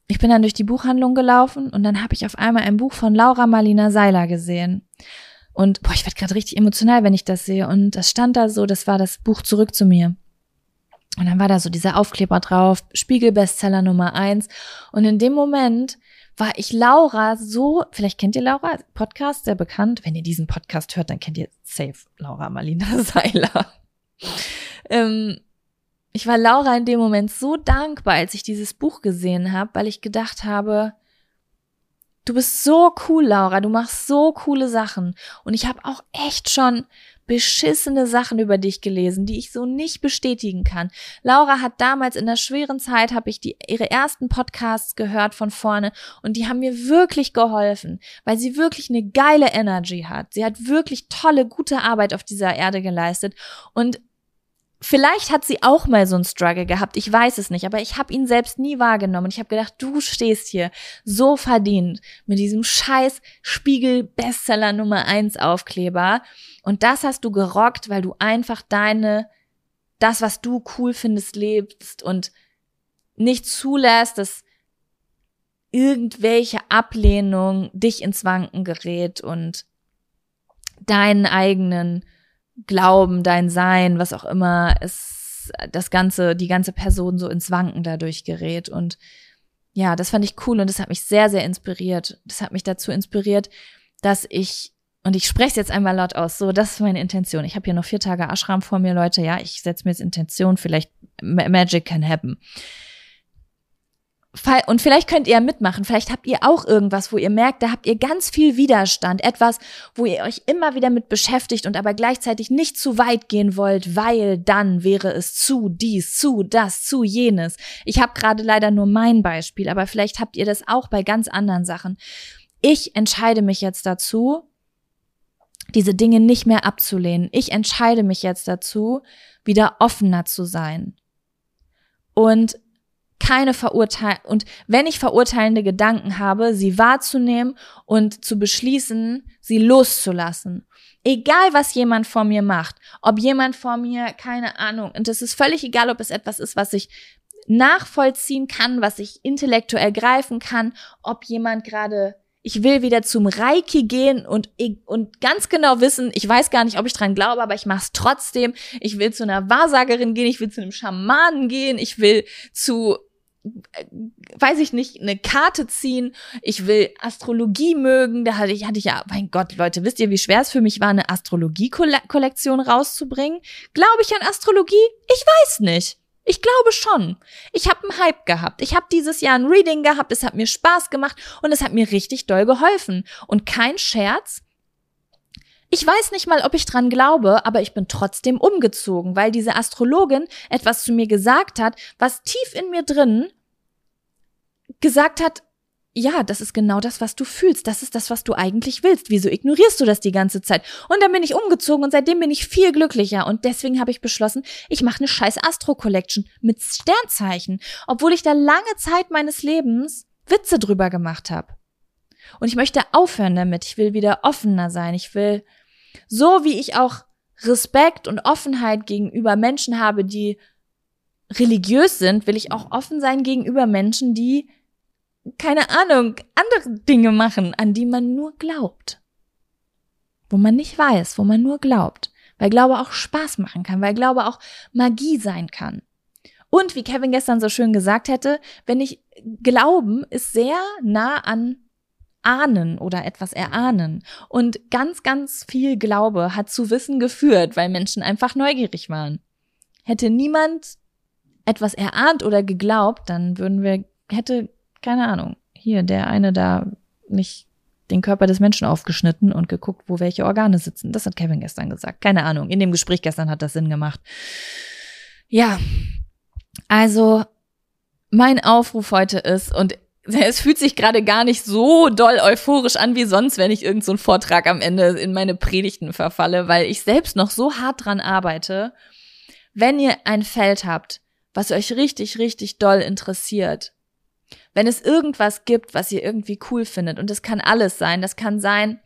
Ich bin dann durch die Buchhandlung gelaufen und dann habe ich auf einmal ein Buch von Laura Marlina Seiler gesehen. Und boah, ich werde gerade richtig emotional, wenn ich das sehe. Und das stand da so, das war das Buch Zurück zu mir. Und dann war da so dieser Aufkleber drauf, Spiegel-Bestseller Nummer eins. Und in dem Moment war ich Laura so, vielleicht kennt ihr Laura, Podcast, sehr bekannt. Wenn ihr diesen Podcast hört, dann kennt ihr safe Laura Marlina Seiler. ähm, ich war Laura in dem Moment so dankbar, als ich dieses Buch gesehen habe, weil ich gedacht habe, du bist so cool, Laura, du machst so coole Sachen. Und ich habe auch echt schon beschissene Sachen über dich gelesen, die ich so nicht bestätigen kann. Laura hat damals in der schweren Zeit, habe ich die, ihre ersten Podcasts gehört von vorne und die haben mir wirklich geholfen, weil sie wirklich eine geile Energy hat. Sie hat wirklich tolle, gute Arbeit auf dieser Erde geleistet und Vielleicht hat sie auch mal so einen Struggle gehabt, ich weiß es nicht, aber ich habe ihn selbst nie wahrgenommen. Ich habe gedacht, du stehst hier so verdient mit diesem scheiß Spiegel Bestseller Nummer eins Aufkleber und das hast du gerockt, weil du einfach deine das, was du cool findest, lebst und nicht zulässt, dass irgendwelche Ablehnung dich ins Wanken gerät und deinen eigenen Glauben, dein Sein, was auch immer, es das ganze, die ganze Person so ins Wanken dadurch gerät und ja, das fand ich cool und das hat mich sehr, sehr inspiriert. Das hat mich dazu inspiriert, dass ich und ich spreche es jetzt einmal laut aus. So, das ist meine Intention. Ich habe hier noch vier Tage Ashram vor mir, Leute. Ja, ich setze mir jetzt Intention. Vielleicht Magic can happen. Und vielleicht könnt ihr mitmachen. Vielleicht habt ihr auch irgendwas, wo ihr merkt, da habt ihr ganz viel Widerstand. Etwas, wo ihr euch immer wieder mit beschäftigt und aber gleichzeitig nicht zu weit gehen wollt, weil dann wäre es zu dies, zu das, zu jenes. Ich habe gerade leider nur mein Beispiel, aber vielleicht habt ihr das auch bei ganz anderen Sachen. Ich entscheide mich jetzt dazu, diese Dinge nicht mehr abzulehnen. Ich entscheide mich jetzt dazu, wieder offener zu sein. Und keine Verurteilung und wenn ich verurteilende Gedanken habe, sie wahrzunehmen und zu beschließen, sie loszulassen. Egal, was jemand vor mir macht, ob jemand vor mir, keine Ahnung, und es ist völlig egal, ob es etwas ist, was ich nachvollziehen kann, was ich intellektuell greifen kann, ob jemand gerade ich will wieder zum Reiki gehen und, und ganz genau wissen, ich weiß gar nicht, ob ich dran glaube, aber ich mache es trotzdem. Ich will zu einer Wahrsagerin gehen, ich will zu einem Schamanen gehen, ich will zu weiß ich nicht, eine Karte ziehen, ich will Astrologie mögen, da hatte ich, hatte ich ja, mein Gott, Leute, wisst ihr, wie schwer es für mich war, eine Astrologie-Kollektion rauszubringen? Glaube ich an Astrologie? Ich weiß nicht. Ich glaube schon. Ich habe einen Hype gehabt. Ich habe dieses Jahr ein Reading gehabt, es hat mir Spaß gemacht und es hat mir richtig doll geholfen. Und kein Scherz, ich weiß nicht mal, ob ich dran glaube, aber ich bin trotzdem umgezogen, weil diese Astrologin etwas zu mir gesagt hat, was tief in mir drin gesagt hat, ja, das ist genau das, was du fühlst. Das ist das, was du eigentlich willst. Wieso ignorierst du das die ganze Zeit? Und dann bin ich umgezogen und seitdem bin ich viel glücklicher. Und deswegen habe ich beschlossen, ich mache eine scheiß Astro-Collection mit Sternzeichen, obwohl ich da lange Zeit meines Lebens Witze drüber gemacht habe. Und ich möchte aufhören damit. Ich will wieder offener sein. Ich will so wie ich auch Respekt und Offenheit gegenüber Menschen habe, die religiös sind, will ich auch offen sein gegenüber Menschen, die keine Ahnung, andere Dinge machen, an die man nur glaubt. Wo man nicht weiß, wo man nur glaubt. Weil Glaube auch Spaß machen kann, weil Glaube auch Magie sein kann. Und wie Kevin gestern so schön gesagt hätte, wenn ich Glauben ist sehr nah an ahnen oder etwas erahnen. Und ganz, ganz viel Glaube hat zu Wissen geführt, weil Menschen einfach neugierig waren. Hätte niemand etwas erahnt oder geglaubt, dann würden wir, hätte, keine Ahnung, hier der eine da nicht den Körper des Menschen aufgeschnitten und geguckt, wo welche Organe sitzen. Das hat Kevin gestern gesagt. Keine Ahnung. In dem Gespräch gestern hat das Sinn gemacht. Ja. Also, mein Aufruf heute ist, und es fühlt sich gerade gar nicht so doll euphorisch an wie sonst, wenn ich irgendeinen so Vortrag am Ende in meine Predigten verfalle, weil ich selbst noch so hart dran arbeite. Wenn ihr ein Feld habt, was euch richtig, richtig doll interessiert, wenn es irgendwas gibt, was ihr irgendwie cool findet, und das kann alles sein, das kann sein,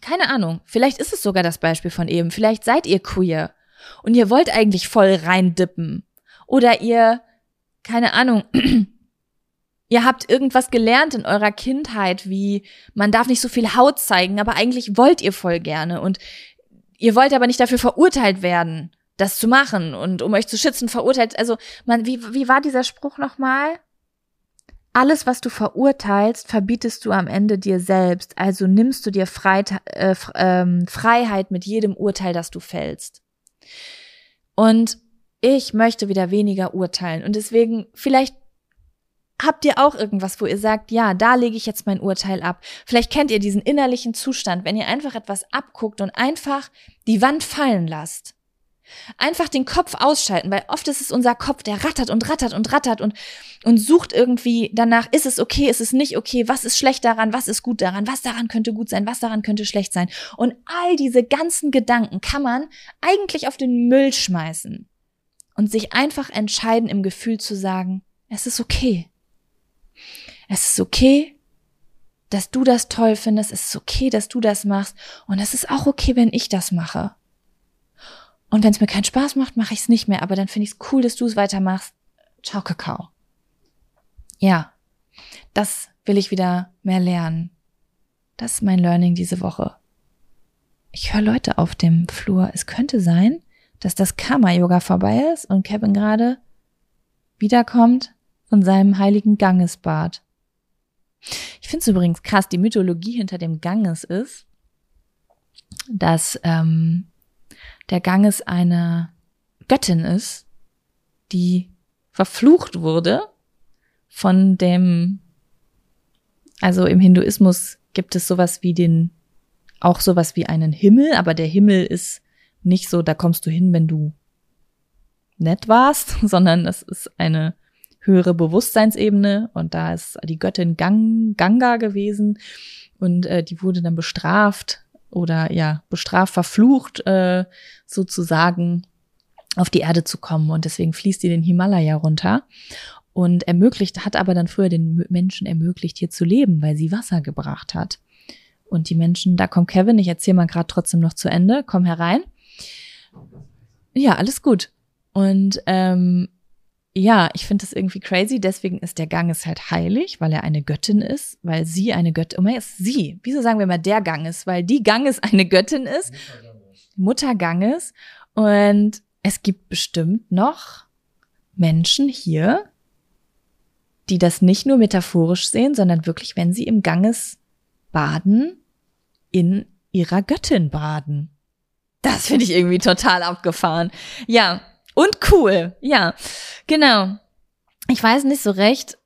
keine Ahnung, vielleicht ist es sogar das Beispiel von eben, vielleicht seid ihr queer und ihr wollt eigentlich voll reindippen. Oder ihr, keine Ahnung, Ihr habt irgendwas gelernt in eurer Kindheit, wie man darf nicht so viel Haut zeigen, aber eigentlich wollt ihr voll gerne und ihr wollt aber nicht dafür verurteilt werden, das zu machen und um euch zu schützen verurteilt. Also, man, wie, wie war dieser Spruch nochmal? Alles, was du verurteilst, verbietest du am Ende dir selbst. Also nimmst du dir Freit äh, ähm, Freiheit mit jedem Urteil, das du fällst. Und ich möchte wieder weniger urteilen. Und deswegen, vielleicht habt ihr auch irgendwas, wo ihr sagt, ja, da lege ich jetzt mein Urteil ab? Vielleicht kennt ihr diesen innerlichen Zustand, wenn ihr einfach etwas abguckt und einfach die Wand fallen lasst. Einfach den Kopf ausschalten, weil oft ist es unser Kopf, der rattert und rattert und rattert und, und sucht irgendwie danach, ist es okay, ist es nicht okay, was ist schlecht daran, was ist gut daran, was daran könnte gut sein, was daran könnte schlecht sein. Und all diese ganzen Gedanken kann man eigentlich auf den Müll schmeißen und sich einfach entscheiden, im Gefühl zu sagen, es ist okay. Es ist okay, dass du das toll findest. Es ist okay, dass du das machst. Und es ist auch okay, wenn ich das mache. Und wenn es mir keinen Spaß macht, mache ich es nicht mehr. Aber dann finde ich es cool, dass du es weitermachst. Ciao, Kakao. Ja, das will ich wieder mehr lernen. Das ist mein Learning diese Woche. Ich höre Leute auf dem Flur. Es könnte sein, dass das Karma-Yoga vorbei ist und Kevin gerade wiederkommt von seinem heiligen Gangesbad. Ich finde es übrigens krass, die Mythologie hinter dem Ganges ist, dass ähm, der Ganges eine Göttin ist, die verflucht wurde von dem, also im Hinduismus gibt es sowas wie den, auch sowas wie einen Himmel, aber der Himmel ist nicht so, da kommst du hin, wenn du nett warst, sondern das ist eine höhere Bewusstseinsebene und da ist die Göttin Gang, Ganga gewesen und äh, die wurde dann bestraft oder ja, bestraft, verflucht äh, sozusagen auf die Erde zu kommen und deswegen fließt die den Himalaya runter und ermöglicht, hat aber dann früher den Menschen ermöglicht, hier zu leben, weil sie Wasser gebracht hat. Und die Menschen, da kommt Kevin, ich erzähle mal gerade trotzdem noch zu Ende, komm herein. Ja, alles gut. Und ähm, ja, ich finde das irgendwie crazy. Deswegen ist der Ganges halt heilig, weil er eine Göttin ist, weil sie eine Göttin, oh, ist sie. Wieso sagen wir mal der Ganges? Weil die Ganges eine Göttin ist. Mutter Ganges. Und es gibt bestimmt noch Menschen hier, die das nicht nur metaphorisch sehen, sondern wirklich, wenn sie im Ganges baden, in ihrer Göttin baden. Das finde ich irgendwie total abgefahren. Ja, und cool. Ja, genau. Ich weiß nicht so recht,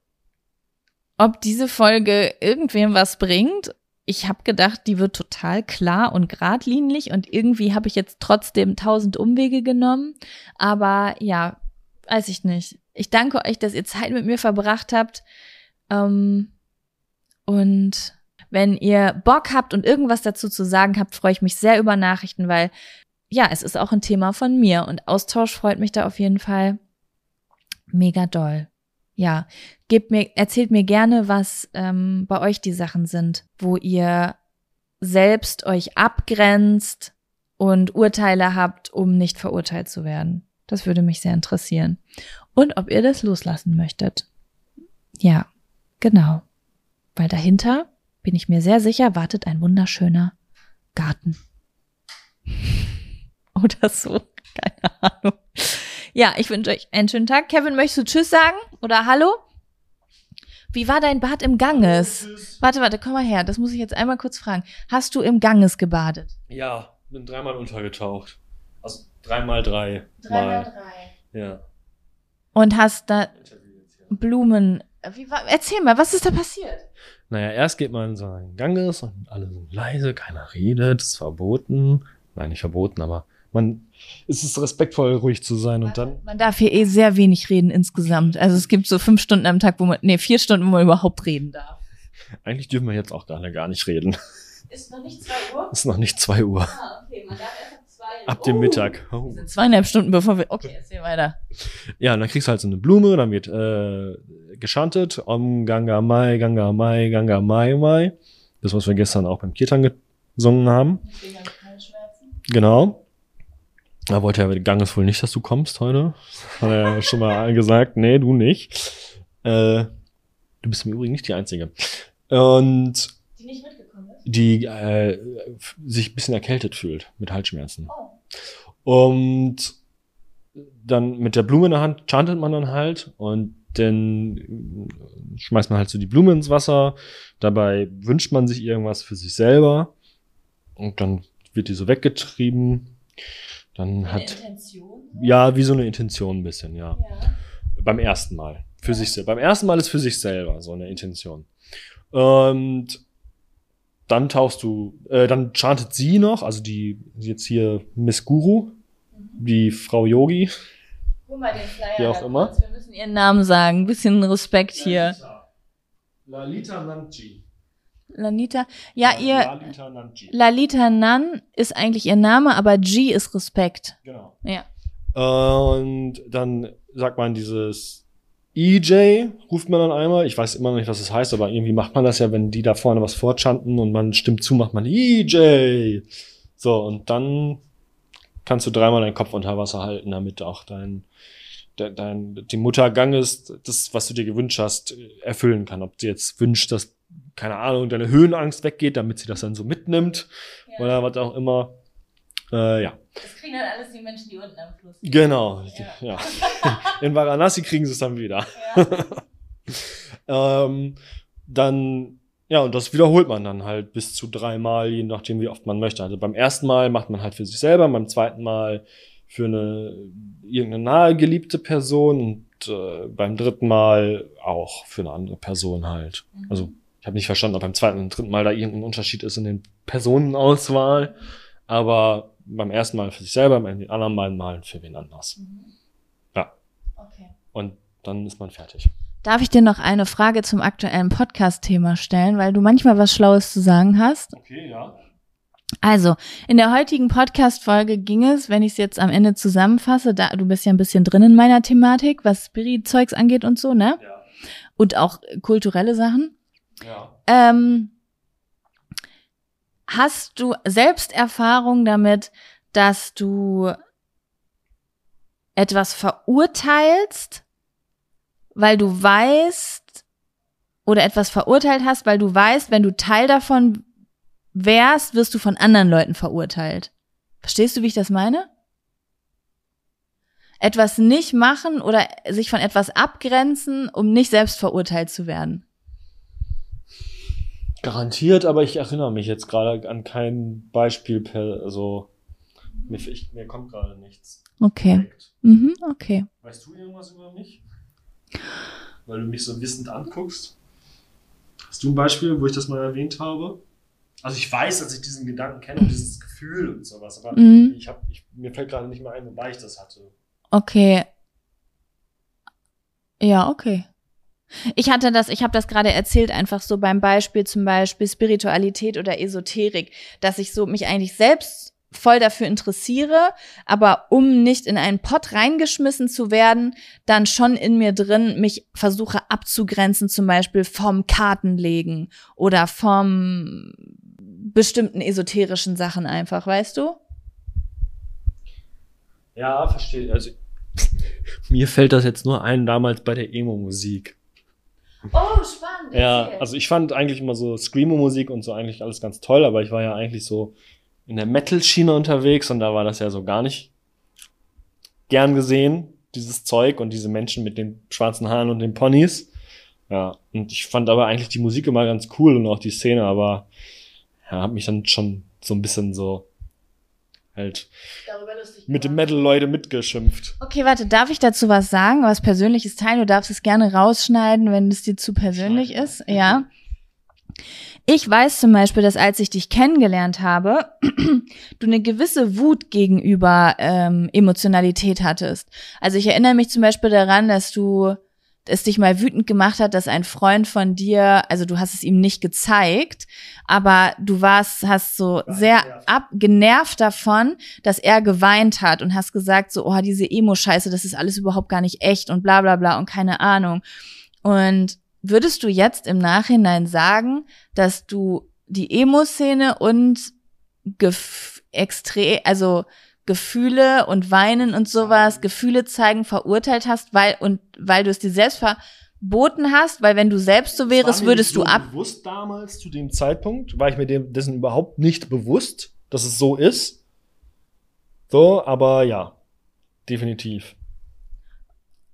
ob diese Folge irgendwem was bringt. Ich habe gedacht, die wird total klar und geradlinig und irgendwie habe ich jetzt trotzdem tausend Umwege genommen. Aber ja, weiß ich nicht. Ich danke euch, dass ihr Zeit mit mir verbracht habt. Ähm, und wenn ihr Bock habt und irgendwas dazu zu sagen habt, freue ich mich sehr über Nachrichten, weil ja, es ist auch ein Thema von mir und Austausch freut mich da auf jeden Fall mega doll. Ja, gebt mir, erzählt mir gerne, was ähm, bei euch die Sachen sind, wo ihr selbst euch abgrenzt und Urteile habt, um nicht verurteilt zu werden. Das würde mich sehr interessieren. Und ob ihr das loslassen möchtet. Ja, genau. Weil dahinter, bin ich mir sehr sicher, wartet ein wunderschöner Garten. Oder so. Keine Ahnung. Ja, ich wünsche euch einen schönen Tag. Kevin, möchtest du Tschüss sagen? Oder Hallo? Wie war dein Bad im Ganges? Warte, warte, komm mal her. Das muss ich jetzt einmal kurz fragen. Hast du im Ganges gebadet? Ja, bin dreimal untergetaucht. Also dreimal drei. Dreimal drei. Ja. Und hast da Blumen. Wie war, erzähl mal, was ist da passiert? Naja, erst geht man in so einen Ganges und alle sind leise, keiner redet, ist verboten. Nein, nicht verboten, aber man es ist respektvoll, ruhig zu sein und dann. Man darf hier eh sehr wenig reden insgesamt. Also es gibt so fünf Stunden am Tag, wo man, nee, vier Stunden, wo man überhaupt reden darf. Eigentlich dürfen wir jetzt auch gerade gar nicht reden. Ist noch nicht zwei Uhr? Ist noch nicht zwei Uhr. Ah, okay, man darf erst ab zwei. Ab dem oh, Mittag. Oh. sind zweieinhalb Stunden bevor wir, okay, erzähl weiter. Ja, und dann kriegst du halt so eine Blume, dann wird, äh, geschantet, Om Ganga Mai, Ganga Mai, Ganga Mai Mai. Das, was wir gestern auch beim Kirtan gesungen haben. Genau. Da wollte er, Gang ist wohl nicht, dass du kommst heute. Hat er schon mal gesagt, nee, du nicht. Äh, du bist im Übrigen nicht die Einzige. Und die nicht mitgekommen ist? Die äh, sich ein bisschen erkältet fühlt mit Halsschmerzen. Oh. Und dann mit der Blume in der Hand chantet man dann halt und dann schmeißt man halt so die Blume ins Wasser. Dabei wünscht man sich irgendwas für sich selber und dann wird die so weggetrieben dann eine hat. Intention? Ja, wie so eine Intention ein bisschen, ja. ja. Beim ersten Mal. Für sich selber. Beim ersten Mal ist für sich selber so eine Intention. Und dann tauchst du, äh, dann chantet sie noch, also die jetzt hier Miss Guru, die Frau Yogi. Guck mal den Flyer. Wie auch immer. Wir müssen ihren Namen sagen. Ein bisschen Respekt hier. Lalita Nanji. Lanita. Ja, ihr Lalita. Lalita Nan ist eigentlich ihr Name, aber G ist Respekt. Genau. Ja. Und dann sagt man dieses EJ, ruft man dann einmal. Ich weiß immer noch nicht, was das heißt, aber irgendwie macht man das ja, wenn die da vorne was fortschanten und man stimmt zu, macht man EJ. So, und dann kannst du dreimal deinen Kopf unter Wasser halten, damit auch dein, de- dein, die Mutter Ganges, das, was du dir gewünscht hast, erfüllen kann. Ob sie jetzt wünscht, dass, keine Ahnung, deine Höhenangst weggeht, damit sie das dann so mitnimmt oder was auch immer. Äh, ja. Das kriegen dann alles die Menschen, die unten am Fluss Genau, ja. In Varanasi kriegen sie es dann wieder. ähm, dann, ja, und das wiederholt man dann halt bis zu dreimal, je nachdem, wie oft man möchte. Also beim ersten Mal macht man halt für sich selber, beim zweiten Mal für eine irgendeine nahe geliebte Person und äh, beim dritten Mal auch für eine andere Person halt. Also ich habe nicht verstanden, ob beim zweiten und dritten Mal da irgendein Unterschied ist in den Personenauswahl, aber beim ersten Mal für sich selber, beim anderen beiden Malen für wen anders. Ja. Okay. Und dann ist man fertig. Darf ich dir noch eine Frage zum aktuellen Podcast-Thema stellen, weil du manchmal was Schlaues zu sagen hast? Okay, ja. Also, in der heutigen Podcast-Folge ging es, wenn ich es jetzt am Ende zusammenfasse, da du bist ja ein bisschen drin in meiner Thematik, was Spirit-Zeugs angeht und so, ne? Ja. Und auch kulturelle Sachen. Ähm, hast du selbst Erfahrung damit, dass du etwas verurteilst, weil du weißt, oder etwas verurteilt hast, weil du weißt, wenn du Teil davon wärst, wirst du von anderen Leuten verurteilt. Verstehst du, wie ich das meine? Etwas nicht machen oder sich von etwas abgrenzen, um nicht selbst verurteilt zu werden. Garantiert, aber ich erinnere mich jetzt gerade an kein Beispiel per, also, mir, ich, mir kommt gerade nichts. Okay. Direkt. Mhm, okay. Weißt du irgendwas über mich? Weil du mich so wissend anguckst. Hast du ein Beispiel, wo ich das mal erwähnt habe? Also ich weiß, dass ich diesen Gedanken kenne und dieses Gefühl und sowas, aber Mhm. ich hab, ich, mir fällt gerade nicht mehr ein, wobei ich das hatte. Okay. Ja, okay. Ich hatte das, ich habe das gerade erzählt, einfach so beim Beispiel zum Beispiel Spiritualität oder Esoterik, dass ich so mich eigentlich selbst voll dafür interessiere, aber um nicht in einen Pott reingeschmissen zu werden, dann schon in mir drin mich versuche abzugrenzen, zum Beispiel vom Kartenlegen oder vom bestimmten esoterischen Sachen einfach, weißt du? Ja, verstehe. Also mir fällt das jetzt nur ein, damals bei der Emo-Musik. Oh, spannend. Ja, also ich fand eigentlich immer so Screamo-Musik und so eigentlich alles ganz toll, aber ich war ja eigentlich so in der Metal-Schiene unterwegs und da war das ja so gar nicht gern gesehen, dieses Zeug und diese Menschen mit den schwarzen Haaren und den Ponys. Ja, und ich fand aber eigentlich die Musik immer ganz cool und auch die Szene, aber ja, hab mich dann schon so ein bisschen so halt mit dem Metal-Leute mitgeschimpft. Okay, warte, darf ich dazu was sagen, was Persönliches teilen? Du darfst es gerne rausschneiden, wenn es dir zu persönlich Schneiden. ist. Ja. Ich weiß zum Beispiel, dass als ich dich kennengelernt habe, du eine gewisse Wut gegenüber ähm, Emotionalität hattest. Also ich erinnere mich zum Beispiel daran, dass du es dich mal wütend gemacht hat, dass ein Freund von dir, also du hast es ihm nicht gezeigt, aber du warst, hast so War sehr genervt. ab, genervt davon, dass er geweint hat und hast gesagt so, oh, diese Emo-Scheiße, das ist alles überhaupt gar nicht echt und bla bla bla und keine Ahnung. Und würdest du jetzt im Nachhinein sagen, dass du die Emo-Szene und extrem, also Gefühle und Weinen und sowas, Gefühle zeigen, verurteilt hast, weil und weil du es dir selbst verboten hast, weil wenn du selbst so wärst, würdest nicht du so ab. bewusst damals zu dem Zeitpunkt, war ich mir dem, dessen überhaupt nicht bewusst, dass es so ist. So, aber ja, definitiv.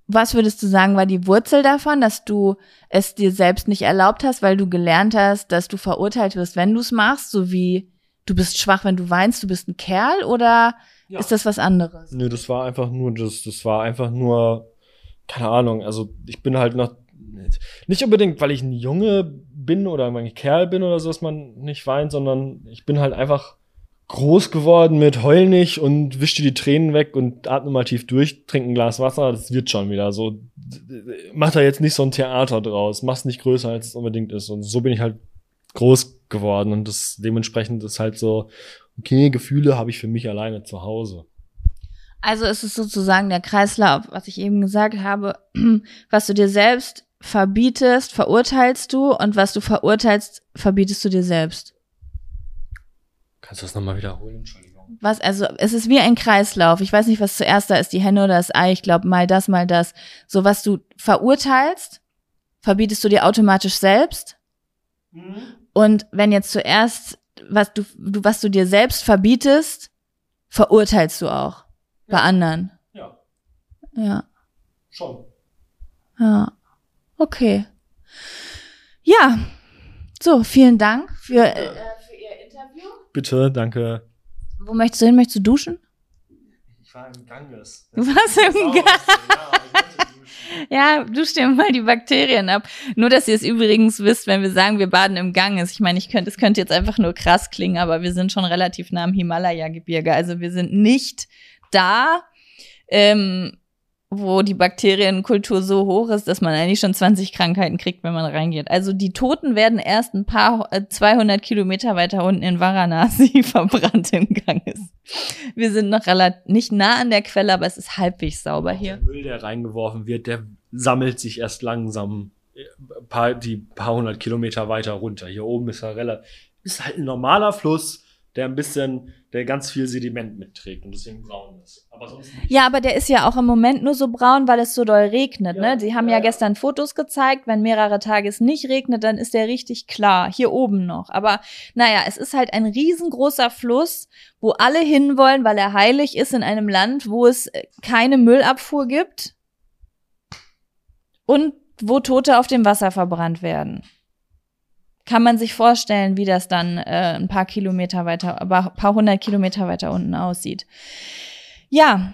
Was würdest du sagen, war die Wurzel davon, dass du es dir selbst nicht erlaubt hast, weil du gelernt hast, dass du verurteilt wirst, wenn du es machst, so wie du bist schwach, wenn du weinst, du bist ein Kerl oder Ja. ist das was anderes? Nö, das war einfach nur, das, das war einfach nur, keine Ahnung, also ich bin halt noch nicht unbedingt, weil ich ein Junge bin oder ein Kerl bin oder so, dass man nicht weint, sondern ich bin halt einfach groß geworden mit heul nicht und wisch dir die Tränen weg und atme mal tief durch, trink ein Glas Wasser, das wird schon wieder so. Mach da jetzt nicht so ein Theater draus, mach's nicht größer, als es unbedingt ist. Und so bin ich halt groß geworden und das dementsprechend ist halt so, okay, Gefühle habe ich für mich alleine zu Hause. Also ist es sozusagen der Kreislauf, was ich eben gesagt habe, was du dir selbst verbietest, verurteilst du und was du verurteilst, verbietest du dir selbst. Kannst du das nochmal wiederholen? Entschuldigung. Was, also, es ist wie ein Kreislauf. Ich weiß nicht, was zuerst da ist, die Henne oder das Ei. Ich glaube, mal das, mal das. So, was du verurteilst, verbietest du dir automatisch selbst. Mhm. Und wenn jetzt zuerst, was du, du, was du dir selbst verbietest, verurteilst du auch. Ja. Bei anderen. Ja. Ja. Schon. Ja. Okay. Ja. So, vielen Dank für, äh, Bitte, danke. Wo möchtest du hin? Möchtest du duschen? Ich war im Ganges. Du warst im Ganges. Ja, dusch dir mal die Bakterien ab. Nur, dass ihr es übrigens wisst, wenn wir sagen, wir baden im Ganges. Ich meine, ich könnte, es könnte jetzt einfach nur krass klingen, aber wir sind schon relativ nah am Himalaya-Gebirge. Also wir sind nicht da. Ähm, wo die Bakterienkultur so hoch ist, dass man eigentlich schon 20 Krankheiten kriegt, wenn man reingeht. Also die Toten werden erst ein paar 200 äh, Kilometer weiter unten in Varanasi verbrannt im Ganges. Wir sind noch relativ nicht nah an der Quelle, aber es ist halbwegs sauber hier. Der Müll, der reingeworfen wird, der sammelt sich erst langsam äh, paar, die paar hundert Kilometer weiter runter. Hier oben ist er relativ, ist halt ein normaler Fluss der ein bisschen, der ganz viel Sediment mitträgt und deswegen braun ist. Aber sonst nicht. Ja, aber der ist ja auch im Moment nur so braun, weil es so doll regnet. Ja, ne? Sie haben ja, ja, gestern Fotos gezeigt. Wenn mehrere Tage es nicht regnet, dann ist der richtig klar. Hier oben noch. Aber naja, es ist halt ein riesengroßer Fluss, wo alle hinwollen, weil er heilig ist in einem Land, wo es äh, keine Müllabfuhr gibt und wo Tote auf dem Wasser verbrannt werden kann man sich vorstellen, wie das dann äh, ein paar Kilometer weiter, aber ein paar hundert Kilometer weiter unten aussieht. Ja,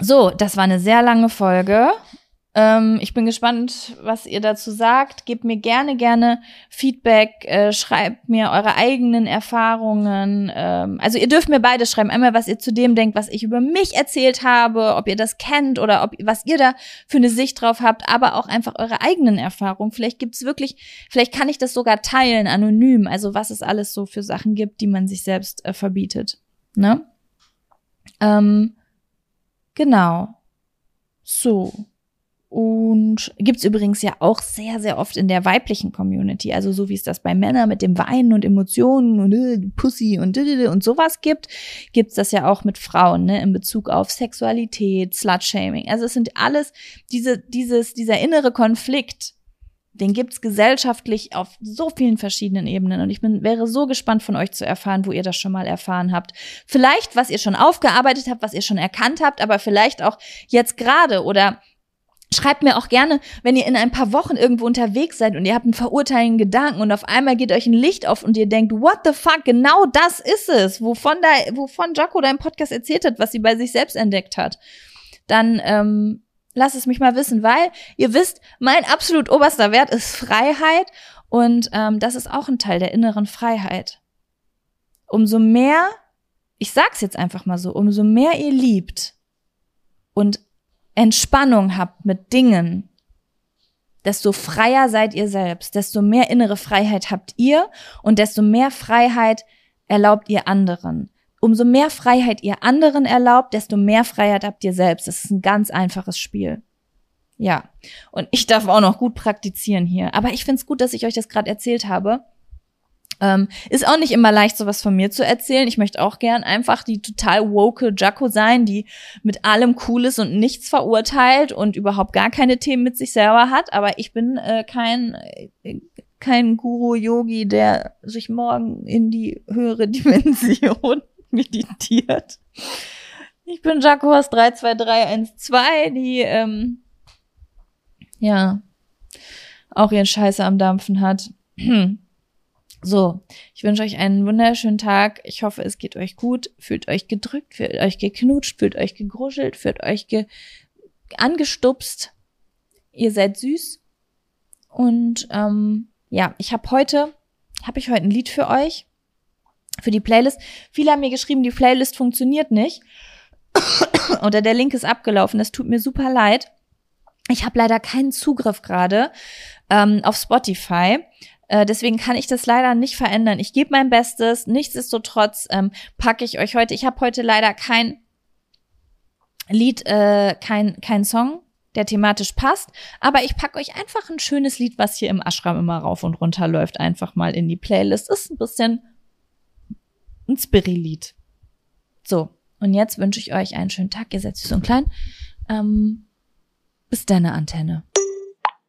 so, das war eine sehr lange Folge. Ähm, ich bin gespannt, was ihr dazu sagt. Gebt mir gerne, gerne Feedback. Äh, schreibt mir eure eigenen Erfahrungen. Ähm, also ihr dürft mir beide schreiben. Einmal, was ihr zu dem denkt, was ich über mich erzählt habe, ob ihr das kennt oder ob was ihr da für eine Sicht drauf habt, aber auch einfach eure eigenen Erfahrungen. Vielleicht gibt's wirklich, vielleicht kann ich das sogar teilen, anonym. Also was es alles so für Sachen gibt, die man sich selbst äh, verbietet. Ne? Ähm, genau. So. Und gibt's übrigens ja auch sehr, sehr oft in der weiblichen Community. Also so wie es das bei Männern mit dem Weinen und Emotionen und äh, Pussy und äh, und sowas gibt, gibt's das ja auch mit Frauen, ne, in Bezug auf Sexualität, Slutshaming. Also es sind alles diese, dieses, dieser innere Konflikt, den gibt's gesellschaftlich auf so vielen verschiedenen Ebenen. Und ich bin, wäre so gespannt von euch zu erfahren, wo ihr das schon mal erfahren habt. Vielleicht, was ihr schon aufgearbeitet habt, was ihr schon erkannt habt, aber vielleicht auch jetzt gerade oder Schreibt mir auch gerne, wenn ihr in ein paar Wochen irgendwo unterwegs seid und ihr habt einen verurteilenden Gedanken und auf einmal geht euch ein Licht auf und ihr denkt, what the fuck, genau das ist es, wovon da, wovon Jaco da im Podcast erzählt hat, was sie bei sich selbst entdeckt hat. Dann ähm, lasst es mich mal wissen, weil ihr wisst, mein absolut oberster Wert ist Freiheit und ähm, das ist auch ein Teil der inneren Freiheit. Umso mehr, ich sag's jetzt einfach mal so, umso mehr ihr liebt und Entspannung habt mit Dingen, desto freier seid ihr selbst, desto mehr innere Freiheit habt ihr und desto mehr Freiheit erlaubt ihr anderen. Umso mehr Freiheit ihr anderen erlaubt, desto mehr Freiheit habt ihr selbst. Das ist ein ganz einfaches Spiel. Ja, und ich darf auch noch gut praktizieren hier. Aber ich finde es gut, dass ich euch das gerade erzählt habe, ähm, ist auch nicht immer leicht, sowas von mir zu erzählen. Ich möchte auch gern einfach die total woke Jacko sein, die mit allem cool ist und nichts verurteilt und überhaupt gar keine Themen mit sich selber hat. Aber ich bin äh, kein, äh, kein Guru-Yogi, der sich morgen in die höhere Dimension meditiert. Ich bin Jacko aus 32312, die, ähm, ja, auch ihren Scheiße am Dampfen hat. So, ich wünsche euch einen wunderschönen Tag. Ich hoffe, es geht euch gut. Fühlt euch gedrückt, fühlt euch geknutscht, fühlt euch gegruschelt, fühlt euch ge angestupst. Ihr seid süß. Und ähm, ja, ich habe heute, habe ich heute ein Lied für euch, für die Playlist. Viele haben mir geschrieben, die Playlist funktioniert nicht. Oder der Link ist abgelaufen. Das tut mir super leid. Ich habe leider keinen Zugriff gerade ähm, auf Spotify. Äh, deswegen kann ich das leider nicht verändern. Ich gebe mein Bestes. Nichtsdestotrotz ähm, packe ich euch heute. Ich habe heute leider kein Lied, äh, kein, kein Song, der thematisch passt. Aber ich packe euch einfach ein schönes Lied, was hier im Ashram immer rauf und runter läuft, einfach mal in die Playlist. Ist ein bisschen ein Spiri-Lied. So, und jetzt wünsche ich euch einen schönen Tag. Ihr seid süß und klein. Ähm, bis deine Antenne.